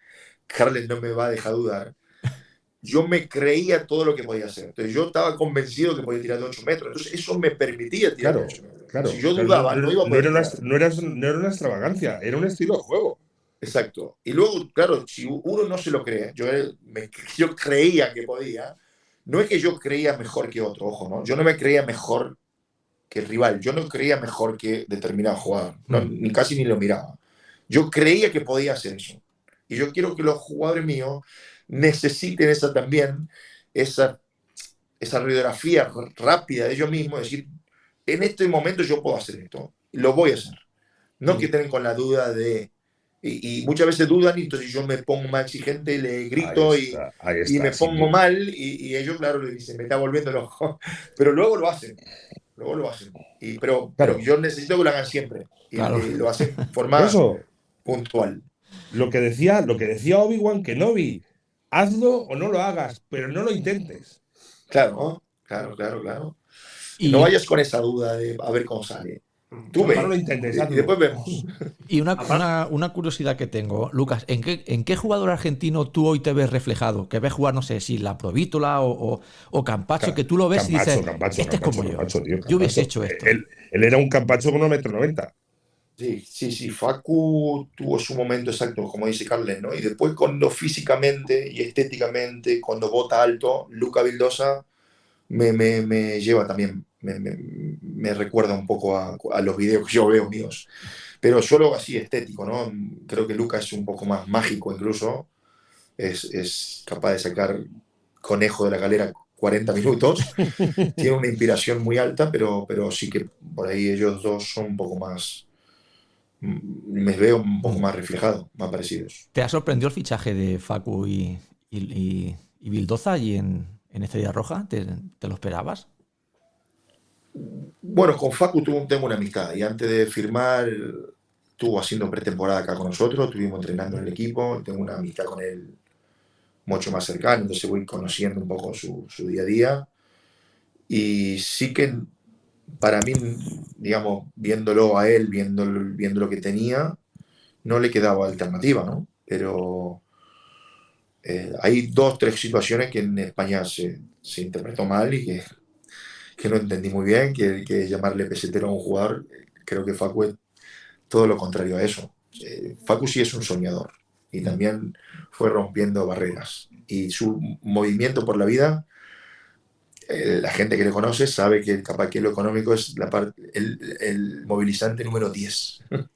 Carles no me va a dejar dudar yo me creía todo lo que podía hacer. Entonces yo estaba convencido que podía tirar de 8 metros. Entonces eso me permitía tirar de 8 metros. Claro, si yo dudaba, no, iba a poder. No era, una, no, era, una extravagancia, era un estilo de juego. Exacto. Y luego, claro, si uno no se lo cree, yo, me, yo creía que podía, no es que yo creía mejor que otro, ojo, ¿no? Yo no me creía mejor que el rival, yo no creía mejor que determinado jugador, mm. ni casi ni lo miraba. Yo creía que podía hacer eso. Y yo quiero que los jugadores míos necesiten esa también, esa, esa radiografía rápida de ellos mismos, decir, en este momento yo puedo hacer esto, lo voy a hacer. No que estén con la duda de... Y, muchas veces dudan y entonces yo me pongo más exigente, le grito y, y, me pongo mal y, ellos, claro, le dicen, me está volviendo loco. Pero luego lo hacen. Luego lo hacen. Y, pero, pero yo necesito que lo hagan siempre. Y, lo hacen de forma puntual. Lo que decía, lo que decía Obi-Wan Kenobi, hazlo o no lo hagas, pero no lo intentes. Claro, claro, claro, claro. Y no vayas con esa duda de a ver cómo sale. Tú ve, lo intentes, y después vemos. Y una, una, curiosidad que tengo, Lucas, ¿en qué, ¿en qué jugador argentino tú hoy te ves reflejado? Que ves jugar, no sé, si la Provítola o, o, Campacho, que tú lo ves y dices, este es como yo. yo hubiese hecho esto. Él, él, era un Campacho con 1,90 m. Sí, sí, sí, Facu tuvo su momento exacto, como dice Carles, ¿no? Y después cuando físicamente y estéticamente, cuando vota alto, Luca Vildosa me, me, me lleva también, me, me, recuerda un poco a, a, los videos que yo veo míos. Pero solo así estético, ¿no? Creo que Luca es un poco más mágico incluso, es, es capaz de sacar conejo de la galera 40 minutos, tiene una inspiración muy alta, pero, pero sí que por ahí ellos dos son un poco más me veo un poco más reflejado, más parecidos. ¿Te ha sorprendido el fichaje de Facu y, y, y Bildoza allí en, en Estrella Roja? ¿Te, ¿Te, lo esperabas? Bueno, con Facu tengo una amistad y antes de firmar estuvo haciendo pretemporada acá con nosotros, estuvimos entrenando en el equipo, tengo una amistad con él mucho más cercana, entonces voy conociendo un poco su, su día a día. Y sí que para mí, digamos, viéndolo a él, viendo, viendo lo que tenía, no le quedaba alternativa, ¿no? Pero eh, hay dos, tres situaciones que en España se, se interpretó mal y que, que, no entendí muy bien, que, que, llamarle pesetero a un jugador, creo que Facu es todo lo contrario a eso. Eh, Facu sí es un soñador y también fue rompiendo barreras. Y su movimiento por la vida la gente que le conoce sabe que capaz que lo económico es la parte, el, el, movilizante número 10.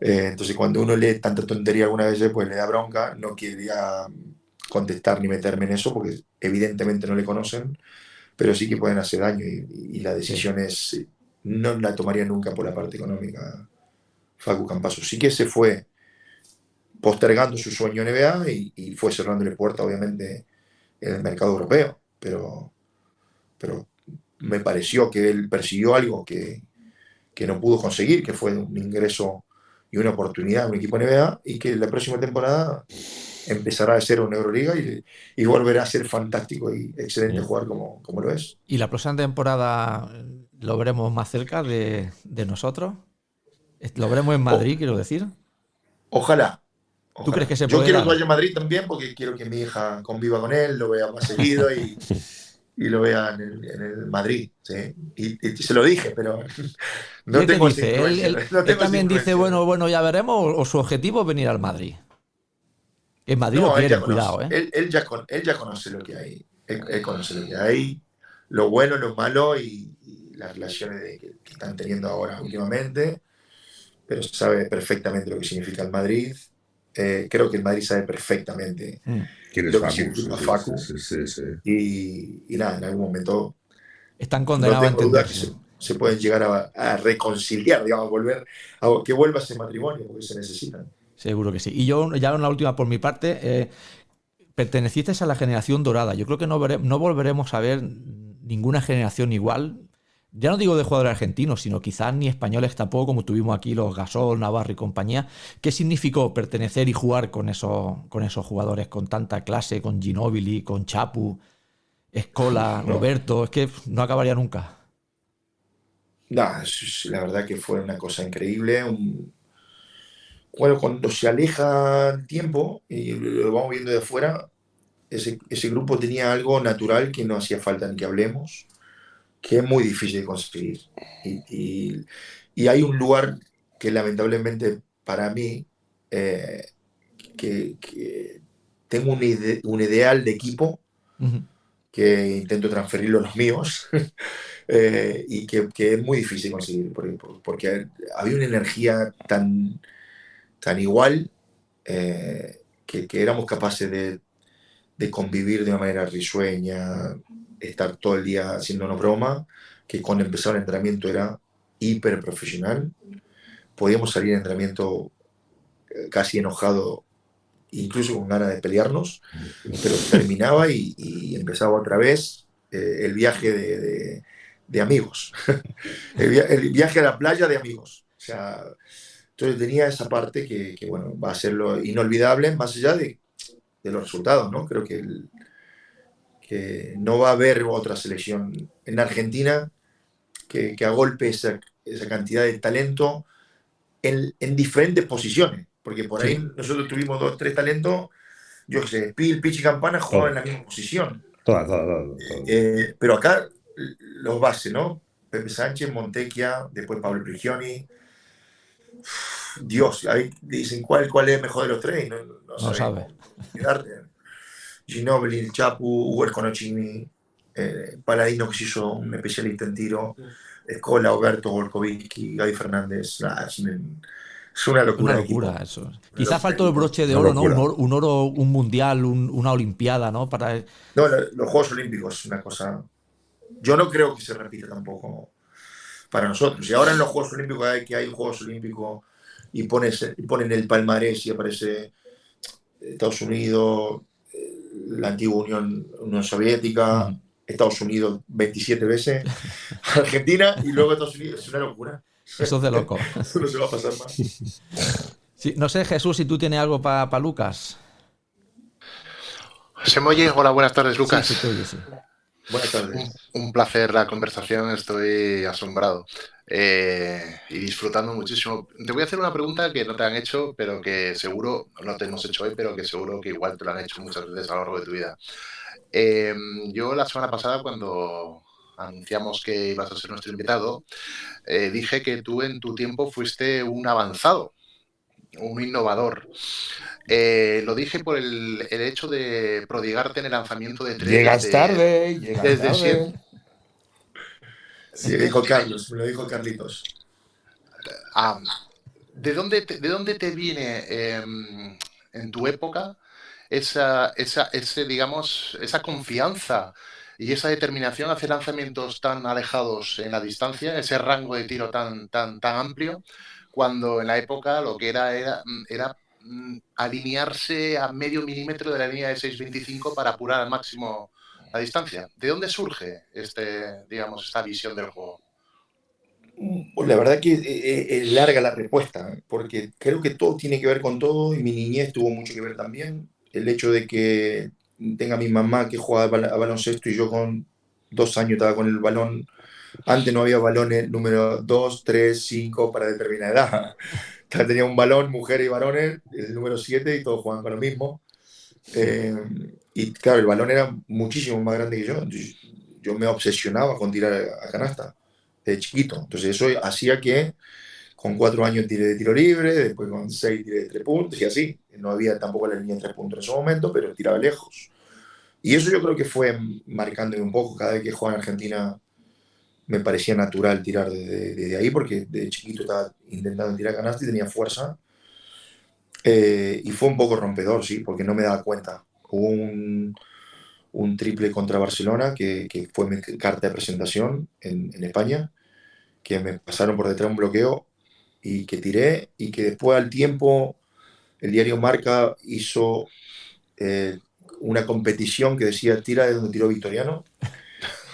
Eh, entonces, cuando uno lee tanta tontería alguna vez, pues le da bronca. No quería contestar ni meterme en eso porque evidentemente no le conocen, pero sí que pueden hacer daño y, la decisión es, no la tomaría nunca por la parte económica Facu Campaso. Sí que se fue postergando su sueño NBA y, y fue cerrándole puerta, obviamente, en el mercado europeo, pero pero me pareció que él persiguió algo que, que no pudo conseguir, que fue un ingreso y una oportunidad en un equipo NBA, y que la próxima temporada empezará a ser una Euroliga y, y volverá a ser fantástico y excelente jugar como, como lo es. ¿Y la próxima temporada lo veremos más cerca de, de nosotros? ¿Lo veremos en Madrid, quiero decir? Ojalá. ¿Tú crees que se puede Yo quiero que vaya a Madrid también porque quiero que mi hija conviva con él, lo vea más seguido y, y lo vea en el, Madrid. ¿sí? Y, se lo dije, pero no tengo dice? Él, también dice, bueno, bueno, ya veremos, o su objetivo es venir al Madrid. En Madrid lo quiere, cuidado. ¿eh? Él, ya él ya conoce lo que hay. Él, conoce lo que hay, lo bueno, lo malo y, las relaciones que, están teniendo ahora últimamente. Pero sabe perfectamente lo que significa el Madrid. Eh, creo que el Madrid sabe perfectamente. Mm Facu. Y, nada, en algún momento. Están condenados a Se, pueden llegar a, reconciliar, digamos, volver a que vuelva ese matrimonio, porque se necesitan. Seguro que sí. Y yo, ya una última por mi parte, eh, perteneciste a la generación dorada. Yo creo que no, no volveremos a ver ninguna generación igual ya no digo de jugadores argentinos, sino quizás ni españoles tampoco, como tuvimos aquí los Gasol, Navarro y compañía. ¿Qué significó pertenecer y jugar con esos, con esos jugadores con tanta clase, con Ginobili, con Chapu, Escola, Roberto? Es que no acabaría nunca. la verdad que fue una cosa increíble. Bueno, cuando se aleja el tiempo y lo vamos viendo de afuera, ese, ese grupo tenía algo natural que no hacía falta ni que hablemos que es muy difícil de conseguir. Y, y, hay un lugar que lamentablemente para mí, eh, que, que, tengo un, un, ideal de equipo que intento transferirlo a los míos eh, y que, que, es muy difícil conseguir, porque, porque, había una energía tan, tan igual, eh, que, que, éramos capaces de, de, convivir de una manera risueña, estar todo el día haciendo broma, que cuando empezaba el entrenamiento era hiper profesional. Podíamos salir de entrenamiento eh, casi enojado, incluso con ganas de pelearnos, pero terminaba y, y empezaba otra vez eh, el viaje de, de, de amigos, el, via el, viaje a la playa de amigos. O sea, entonces tenía esa parte que, que, bueno, va a ser lo inolvidable más allá de, de los resultados, ¿no? Creo que, el, que, no va a haber otra selección en Argentina que, que agolpe esa, esa, cantidad de talento en, en, diferentes posiciones, porque por ahí sí. nosotros tuvimos dos, tres talentos, yo qué sé, Pil, Pitch y Campana jugaban en la misma posición. Toda, toda, toda, eh, pero acá los bases, ¿no? Pepe Sánchez, Montequia, después Pablo Prigioni. Dios, ahí dicen cuál, cuál es el mejor de los tres. No, no, no sabe. Ginobili, el Chapu, Hugo Conocini, eh, Paladino que se hizo un especialista en tiro, Escola, Alberto Volkovicki, Gaby Fernández. Nah, es, un, es, una locura. Una locura eso. Quizá faltó el broche de oro, ¿no? Un oro, un oro, un mundial, un, una olimpiada, ¿no? Para... No, los Juegos Olímpicos es una cosa yo no creo que se repita tampoco para nosotros. Y ahora en los Juegos Olímpicos hay que hay Juegos Olímpicos y, pones, y ponen el palmarés y aparece Estados Unidos, la antigua Unión, Unión Soviética, mm. Estados Unidos 27 veces, Argentina y luego Estados Unidos. Es una locura. Eso es de loco. No se va a pasar más. Sí, no sé, Jesús, si tú tienes algo para pa Lucas. ¿Se me oye? Hola, buenas tardes, Lucas. Sí, sí, oye, sí. Buenas tardes. Un, un, placer la conversación, estoy asombrado eh, y disfrutando muchísimo. Te voy a hacer una pregunta que no te han hecho, pero que seguro, no te hemos hecho hoy, pero que seguro que igual te lo han hecho muchas veces a lo largo de tu vida. Eh, yo la semana pasada, cuando anunciamos que ibas a ser nuestro invitado, eh, dije que tú en tu tiempo fuiste un avanzado, un innovador. Eh, lo dije por el, el, hecho de prodigarte en el lanzamiento de. Llegas desde, tarde, llegas desde tarde. Siempre. Sí, me dijo Carlos, me lo dijo Carlitos. Ah, ¿de, dónde te, ¿De dónde te viene eh, en tu época esa, esa, ese, digamos, esa confianza y esa determinación a hacer lanzamientos tan alejados en la distancia, ese rango de tiro tan, tan, tan amplio, cuando en la época lo que era era, era alinearse a medio milímetro de la línea de 6.25 para apurar al máximo la distancia. ¿De dónde surge este, digamos, esta visión del juego? Pues la verdad que es larga la respuesta, porque creo que todo tiene que ver con todo y mi niñez tuvo mucho que ver también. El hecho de que tenga mi mamá que jugaba a baloncesto y yo con dos años estaba con el balón. Antes no había balones número 2, 3, 5 para determinada edad tenía un balón, mujeres y varones, el número 7 y todos jugaban con lo mismo. Eh, y claro, el balón era muchísimo más grande que yo. Yo, me obsesionaba con tirar a canasta de chiquito. Entonces eso hacía que con cuatro años tiré de tiro libre, después con seis tiré de tres puntos y así. No había tampoco la línea de tres puntos en ese momento, pero tiraba lejos. Y eso yo creo que fue marcándome un poco. Cada vez que jugaba en Argentina me parecía natural tirar desde, ahí porque de chiquito estaba intentando tirar canasta y tenía fuerza. Eh, y fue un poco rompedor, sí, porque no me daba cuenta. Hubo un, triple contra Barcelona, que, fue mi carta de presentación en, España, que me pasaron por detrás un bloqueo y que tiré y que después al tiempo el diario Marca hizo eh, una competición que decía tira de donde tiró Victoriano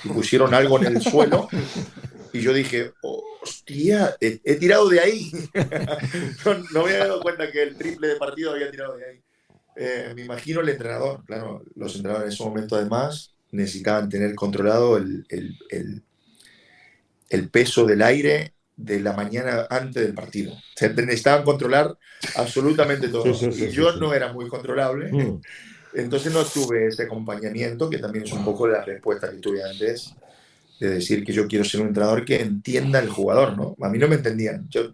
y pusieron algo en el suelo y yo dije, hostia, he, he tirado de ahí. no, no, me había dado cuenta que el triple de partido había tirado de ahí. Eh, me imagino el entrenador, claro, los entrenadores en ese momento además necesitaban tener controlado el, el, el, el peso del aire de la mañana antes del partido. O sea, necesitaban controlar absolutamente todo. Sí, sí, sí, y yo no era muy controlable. Mm. Entonces no tuve ese acompañamiento, que también es un poco la respuesta que tuve antes, de decir que yo quiero ser un entrenador que entienda al jugador, ¿no? A mí no me entendían. Yo,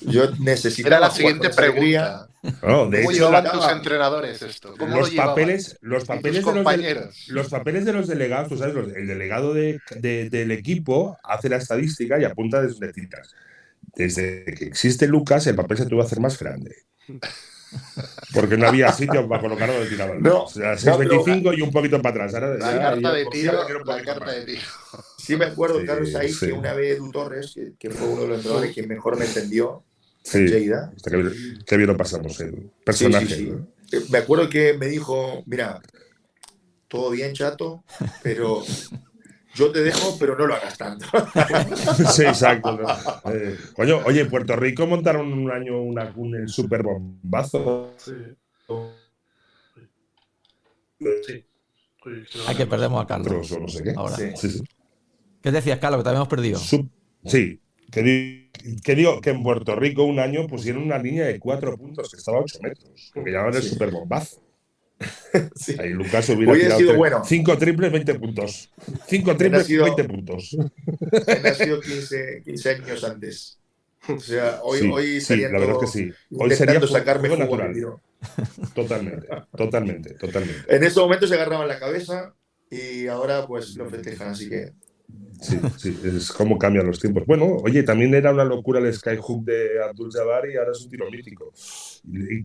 yo necesitaba... Era la siguiente pregunta. No, de ¿Cómo hecho, tus entrenadores esto? ¿Cómo los, lo papeles, los, papeles de los, de, los papeles de los delegados, tú sabes, los, el delegado de, de, del equipo hace la estadística y apunta desde citas. Desde que existe Lucas, el papel se tuvo que hacer más grande. Porque no había sitio para colocarlo de tirador. No, o sea, no, pero- 6.25 y un poquito para atrás. Ahora, La ya- carta de tiro, la carta de tiro. Sí me acuerdo, Sí, Carlos, ahí sí. que una vez Edu Torres, que, que fue uno de los entrenadores que mejor me entendió, Sí, Lleida. hasta que, que bien lo pasamos, el Sí, personaje. sí, sí. ¿no? Eh, Me acuerdo que me dijo, mira, todo bien, chato, pero yo te dejo, pero no lo hagas tanto. Sí, exacto. ¿no? Eh, coño, oye, en Puerto Rico montaron un año una, un el super bombazo. Sí. Hay que perdemos a Carlos. o no sé qué. Ahora. Sí. Sí, sí. ¿Qué decías, Carlos? Que te habíamos perdido. Sub- sí, que, di- que digo que en Puerto Rico un año pusieron una línea de cuatro puntos que estaba a 8 metros, que llamaban el Sí. super bombazo. Sí. Ahí Lucas hubiera tirado sido tres- bueno. cinco triples, 20 puntos. Cinco triples, sido- 20 puntos. He nacido 15, 15 años antes. O sea, hoy, sí, hoy sí, estarían la verdad es que sí. Hoy sería sacarme juego jugo al natural. Totalmente, totalmente, totalmente. En ese momento se agarraban la cabeza y ahora pues lo festejan, así que Sí, sí, es como cambian los tiempos. Bueno, oye, también era una locura el skyhook de Abdul Jabbar y ahora es un tiro mítico.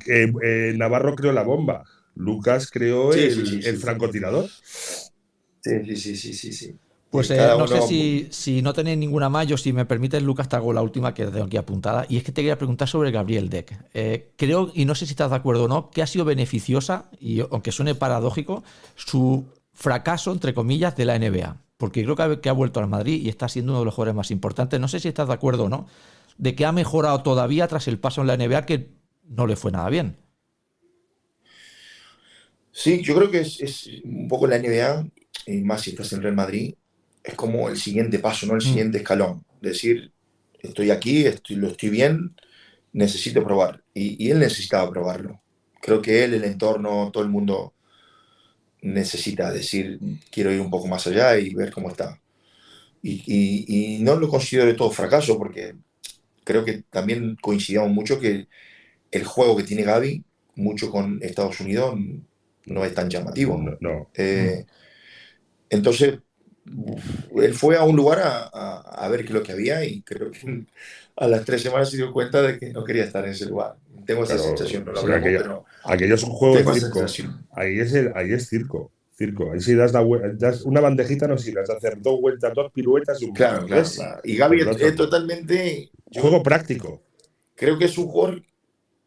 Eh, eh, Navarro creó la bomba. Lucas creó Sí, el, sí, sí, sí. el francotirador. sí, sí, sí, sí, sí, sí. Pues eh, no sé si no tenéis ninguna más, yo si me permites, Lucas, te hago la última que tengo aquí apuntada. Y es que te quería preguntar sobre Gabriel Deck. Eh, creo, y no sé si estás de acuerdo o no, que ha sido beneficiosa, y aunque suene paradójico, su fracaso, entre comillas, de la NBA. Porque creo que ha, que ha vuelto al Madrid y está siendo uno de los jugadores más importantes. No sé si estás de acuerdo o no, de que ha mejorado todavía tras el paso en la NBA, que no le fue nada bien. Sí, yo creo que es, es un poco la NBA, y más si estás en Real Madrid, es como el siguiente paso, ¿no? El Mm. siguiente escalón. Decir, estoy aquí, estoy, lo estoy bien, necesito probar. Y, y él necesitaba probarlo. Creo que él, el entorno, todo el mundo necesita decir, quiero ir un poco más allá y ver cómo está. Y, y- y no lo considero de todo fracaso, porque creo que también coincidimos mucho que el juego que tiene Gaby, mucho con Estados Unidos, no es tan llamativo. No, no. Eh, entonces, él fue a un lugar a, a- a ver qué es lo que había y creo que a las tres semanas se dio cuenta de que no quería estar en ese lugar. Tengo esa Pero, sensación, no lo hablamos, que- pero Aquello es un juego de circo. Ahí es, el- ahí es circo. Circo. Ahí si das, la das una bandejita, no. Has de hacer dos vueltas, dos piruetas y un Claro, claro. claro. Y Gaby es, es totalmente, yo Juego práctico. creo que es un jugador que,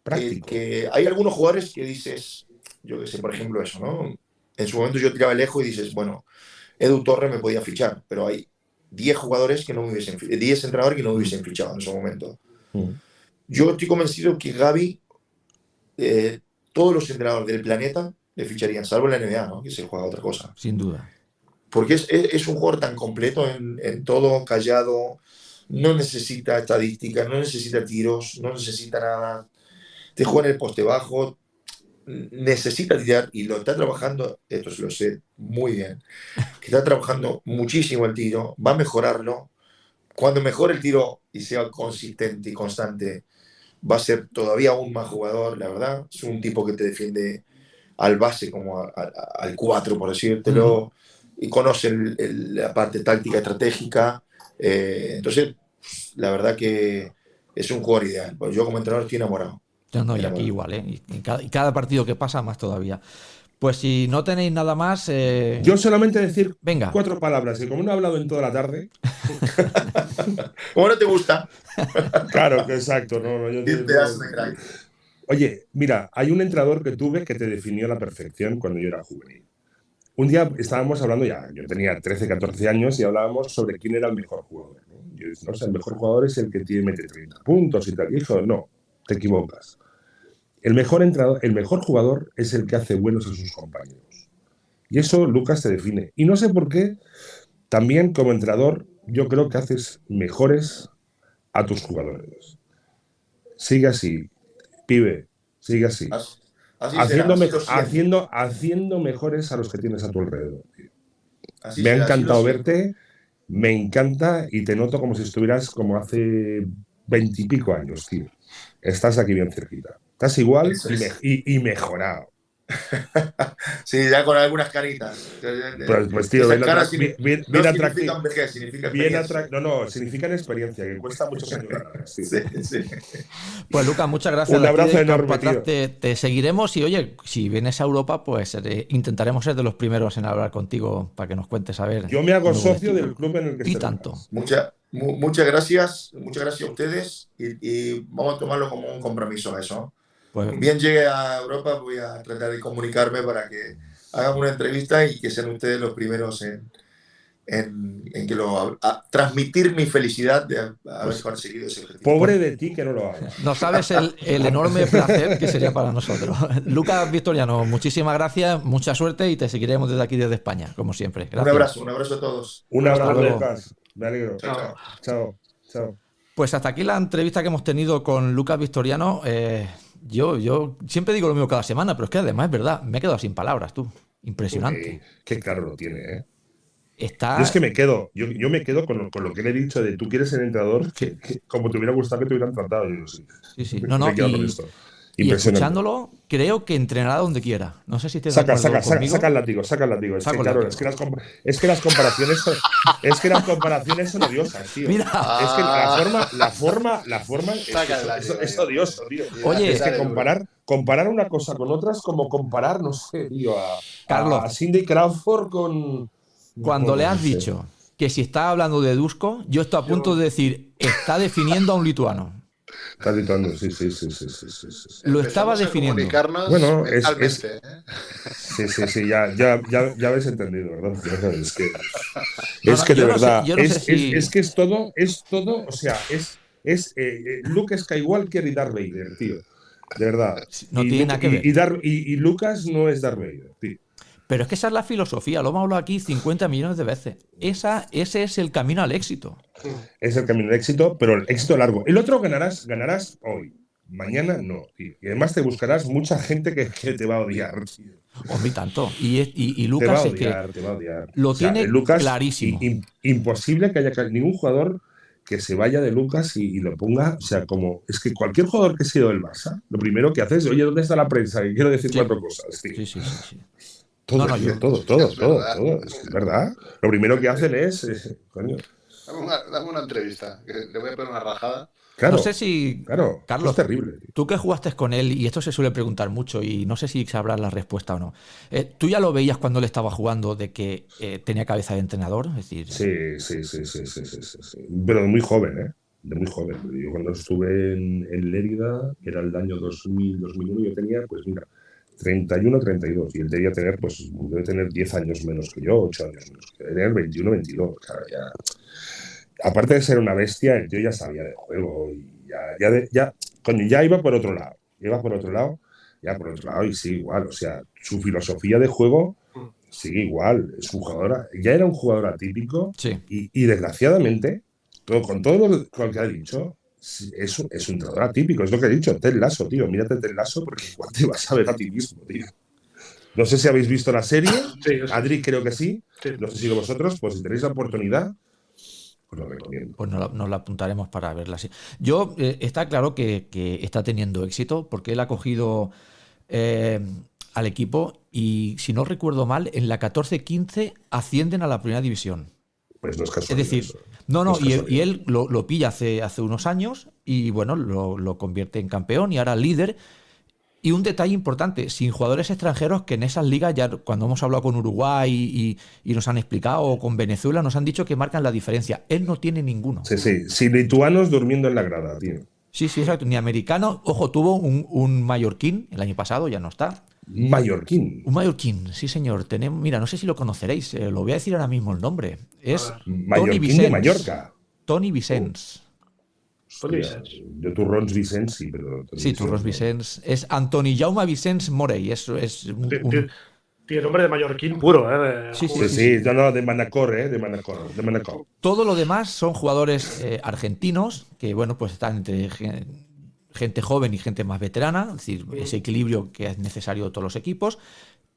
Práctico. que hay algunos jugadores que dices, yo que sé, por ejemplo eso, ¿no? En su momento yo tiraba lejos y dices, bueno, Edu Torre me podía fichar, pero hay 10 jugadores que no me hubiesen, fi- 10 entrenadores que no me hubiesen fichado en ese momento. Mm. Yo estoy convencido que Gaby, eh, todos los entrenadores del planeta le ficharían, salvo la NBA, ¿no? Que se juega otra cosa. Sin duda. Porque es, es- es un jugador tan completo en, en todo, callado, no necesita estadísticas, no necesita tiros, no necesita nada. Te juega en el poste bajo, necesita tirar y lo está trabajando, esto se lo sé muy bien, que está trabajando muchísimo el tiro, va a mejorarlo. Cuando mejore el tiro y sea consistente y constante, va a ser todavía aún más jugador, la verdad. Es un tipo que te defiende al base como a- a- al 4, por decírtelo, y conoce el- el- la parte táctica estratégica. eh, entonces, la verdad que es un jugador ideal. Pues yo como entrenador estoy enamorado. No, no, y aquí igual, ¿eh? Y, y cada, y cada partido que pasa, más todavía. Pues si no tenéis nada más, eh, Yo solamente decir venga. cuatro palabras, y como no he hablado en toda la tarde, ¿Cómo no te gusta? claro, que exacto. No, no, yo- crack. Oye, mira, hay un entrenador que tuve que te definió a la perfección cuando yo era juvenil. Un día estábamos hablando ya, yo tenía 13, 14 años y hablábamos sobre quién era el mejor jugador. ¿no? Yo dije, no sé, el mejor jugador es el que tiene, mete 30 puntos y tal. Y dijo, no, te equivocas. El mejor, el mejor jugador es el que hace buenos a sus compañeros. Y eso Lucas te define. Y no sé por qué, también como entrenador, yo creo que haces mejores a tus jugadores. Sigue así, pibe, sigue así. Así, así Haciendo, será, así haciendo, haciendo mejores a los que tienes a tu alrededor. Así Me ha será, encantado verte, me encanta y te noto como si estuvieras como hace veintipico años, tío. Estás aquí bien cerquita. Estás igual y, es. me- y- y mejorado. sí, ya con algunas caritas. Pues, pues tío, bien, caras bien, bien, no bien significan atractivo. vejez, significa Bien experiencia. atra- no, no, significan experiencia, que cuesta años. ganar, sí. Sí. Pues Lucas, muchas gracias. Un abrazo enorme, tío. Te, te seguiremos y oye, si vienes a Europa, pues eh, intentaremos ser de los primeros en hablar contigo para que nos cuentes a ver. Yo me hago socio del club en el que Y tanto. Lucas. Mucha- mu- muchas gracias, muchas gracias a ustedes y, y vamos a tomarlo como un compromiso eso. Pues, Bien llegue a Europa, voy a tratar de comunicarme para que hagan una entrevista y que sean ustedes los primeros en, en, en que lo a- transmitir mi felicidad de haber conseguido ese objetivo. Pobre de ti que no lo hagas. no sabes el, el enorme placer que sería para nosotros. Lucas Victoriano, muchísimas gracias, mucha suerte y te seguiremos desde aquí, desde España, como siempre. Un abrazo, un abrazo a todos. Un abrazo. Lucas. Me alegro. Chao, chao. Chao. Chao. Pues hasta aquí la entrevista que hemos tenido con Lucas Victoriano. Eh, yo, yo siempre digo lo mismo cada semana, pero es que además es verdad, me he quedado sin palabras, tú. Impresionante. Qué, qué claro lo tiene, ¿eh? Está. Yo es que me quedo, yo, yo me quedo con lo, con lo que le he dicho de tú quieres ser entrenador, que, que como te hubiera gustado que te hubieran tratado. Yo, sí. Sí, sí. No, no, y, esto. Y escuchándolo, creo que entrenará donde quiera. No sé si te Saca, saca, saca, saca el látigo, saca el látigo. Es que, el claro, látigo. es que, las, es que las comparaciones son, es que las comparaciones son odiosas, tío. Mira. Es que la forma, la forma, la forma es, es- es odioso, tío. Oye. es que comparar, comparar una cosa con otra es como comparar, no sé, tío, a, Carlos. a Cindy Crawford con. Cuando con- le has no sé. dicho que si está hablando de Dusko, yo estoy a punto de decir, está definiendo a un lituano. Está gritando, sí, sí, sí, sí, sí, sí, sí. Lo estaba definiendo. Bueno, es- mentalmente, ¿eh? Sí, sí, sí, ya, ya, ya, ya habéis entendido, ¿verdad? Es que, es que de verdad, es, es- es que es todo, es todo, o sea, es, es eh, eh, Luke Skywalker y Darth Vader, tío. De verdad. No y, tiene nada que ver. Y, y- y Lucas no es Darth Vader, tío. Pero es que esa es la filosofía, lo hemos hablado aquí 50 millones de veces. Esa, ese es el camino al éxito. Es el camino del éxito, pero el éxito largo. El otro ganarás, ganarás hoy. Mañana no. Y además te buscarás mucha gente que, que te va a odiar. Hombre, tanto. Y, y- y te va a Lucas es que odiar, te va a odiar. lo tiene Lucas, clarísimo. imposible que haya ningún jugador que se vaya de Lucas y, y lo ponga. O sea, como. Es que cualquier jugador que ha sido del Barça, lo primero que hace es, oye, ¿dónde está la prensa? Que quiero decir Sí. cuatro cosas. Sí, sí, sí, sí. Todo, No, no, tío, yo- todo, todo, Es todo, verdad. todo. Es verdad. Lo primero que hacen es. eh, coño. Dame una, dame una entrevista, que le voy a poner una rajada. Claro. No sé si. Claro. Carlos. Es terrible. tío. Tú que jugaste con él, y esto se suele preguntar mucho, y no sé si sabrás la respuesta o no. Eh, ¿Tú ya lo veías cuando él estaba jugando de que eh, tenía cabeza de entrenador? Es decir, Sí, sí, sí, sí, sí, sí, sí, sí. Pero de muy joven, ¿eh? De muy joven. Yo cuando estuve en, en Lérida, que era el año 2000, 2001, yo tenía, pues mira, 31, 32. Y él debía tener, pues, debe tener 10 años menos que yo, 8 años menos que yo. Tenía 21, 22. Claro, ya. Aparte de ser una bestia, el tío ya sabía de juego. Y ya, ya, de- ya, coño, ya iba por otro lado. Iba por otro lado, ya por otro lado, y sí, igual. O sea, su filosofía de juego sigue igual. Es un jugador, ya era un jugador atípico. sí. Y, y desgraciadamente, todo, con todo lo, que ha dicho, es, un- es un entrenador atípico. Es lo que he dicho, Ted Lasso, tío. Mírate Ted Lasso porque igual te vas a ver a ti mismo, tío. No sé si habéis visto la serie. Sí, sí. Adri creo que sí. Sí. No sé si vosotros, pues si tenéis la oportunidad, pues lo recomiendo. Pues nos la, nos la apuntaremos para verla así. Yo, eh, está claro que, que está teniendo éxito porque él ha cogido eh, al equipo y, si no recuerdo mal, en la 14-15 ascienden a la primera división. Pues no es decir, no, no, y, él- casualidad. y él lo, lo pilla hace, hace unos años y bueno, lo, lo convierte en campeón y ahora líder. Y un detalle importante, sin jugadores extranjeros que en esas ligas, ya cuando hemos hablado con Uruguay y, y nos han explicado, o con Venezuela, nos han dicho que marcan la diferencia. Él no tiene ninguno. Sí, sí. Sin lituanos durmiendo en la grada, tío. Sí, sí, exacto. Ni americano. Ojo, tuvo un, un mallorquín el año pasado, ya no está. Mallorquín. Un mallorquín, sí, señor. Tenemos, mira, no sé si lo conoceréis, eh, lo voy a decir ahora mismo el nombre. Es Mallorquín de Vicens. Mallorca. Tony Vicens. Toni Hostia, Vicens. De Turrons Vicens, sí, pero. Sí, Turros Vicens. Es Antoni Jaume Vicens Morey. Es, es un- Tie- un- tie- Tiene nombre de mallorquín puro, ¿eh? De- Sí, Sí, sí, no, no, de Manacor, ¿eh? De Manacor. De Manacor. Todo lo demás son jugadores eh, argentinos que, bueno, pues están entre gente joven y gente más veterana, es decir, ese equilibrio que es necesario de todos los equipos.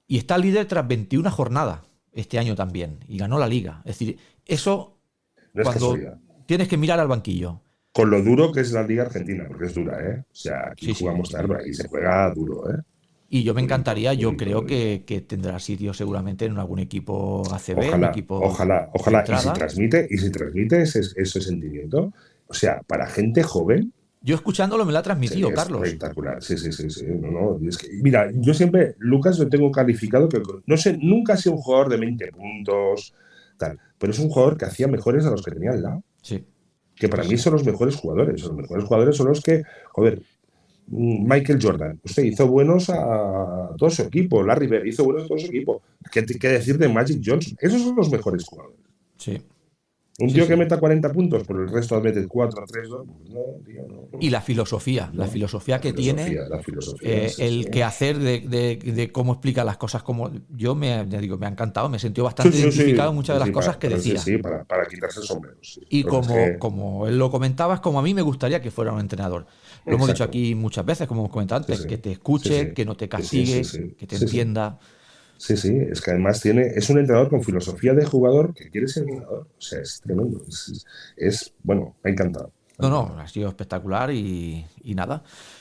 Y está líder tras 21 jornadas este año también y ganó la liga. Es decir, eso No es cuando casualidad. tienes que mirar al banquillo. Con lo duro que es la Liga Argentina, porque es dura, ¿eh? O sea, aquí Sí, sí. jugamos tarde, aquí se juega duro, ¿eh? Y yo me encantaría, yo creo que, que tendrá sitio seguramente en algún equipo ACB, un Ojalá, equipo. ojalá, ojalá. Y si transmite, y si transmite ese, ese sentimiento, o sea, para gente joven, Yo escuchándolo me lo ha transmitido, Sí, es Carlos. Espectacular, sí, sí, sí, sí. No, no, es que- mira, yo siempre, Lucas lo tengo calificado que no sé, nunca ha sido un jugador de 20 puntos, tal, pero es un jugador que hacía mejores a los que tenía al lado, Sí. que para mí son los mejores jugadores. Los mejores jugadores son los que, joder, mm, Michael Jordan, usted hizo buenos a todo su equipo, Larry Bird hizo buenos a todo su equipo. ¿Qué, qué decir de Magic Johnson? Esos son los mejores jugadores. Sí. Un Sí, tío sí. que meta 40 puntos, pero el resto mete 4, 3, 2, pues no, tío, no. Y la filosofía, la filosofía que filosofía, tiene, la filosofía, eh, sí, el sí. que hacer de, de- de cómo explica las cosas, como yo me, ya digo, me ha encantado, me he sentido bastante identificado en muchas de las cosas para- que decía. Sí, para, para quitarse el sombrero. Y es como, que- como él lo comentaba, es como a mí me gustaría que fuera un entrenador. Lo hemos dicho aquí muchas veces, como hemos comentado antes, que te escuche, que no te castigue, que te entienda. Sí, sí, es que además tiene, es un entrenador con filosofía de jugador que quiere ser entrenador. O sea, es tremendo. Es, bueno, ha encantado. No, no, ha sido espectacular y nada.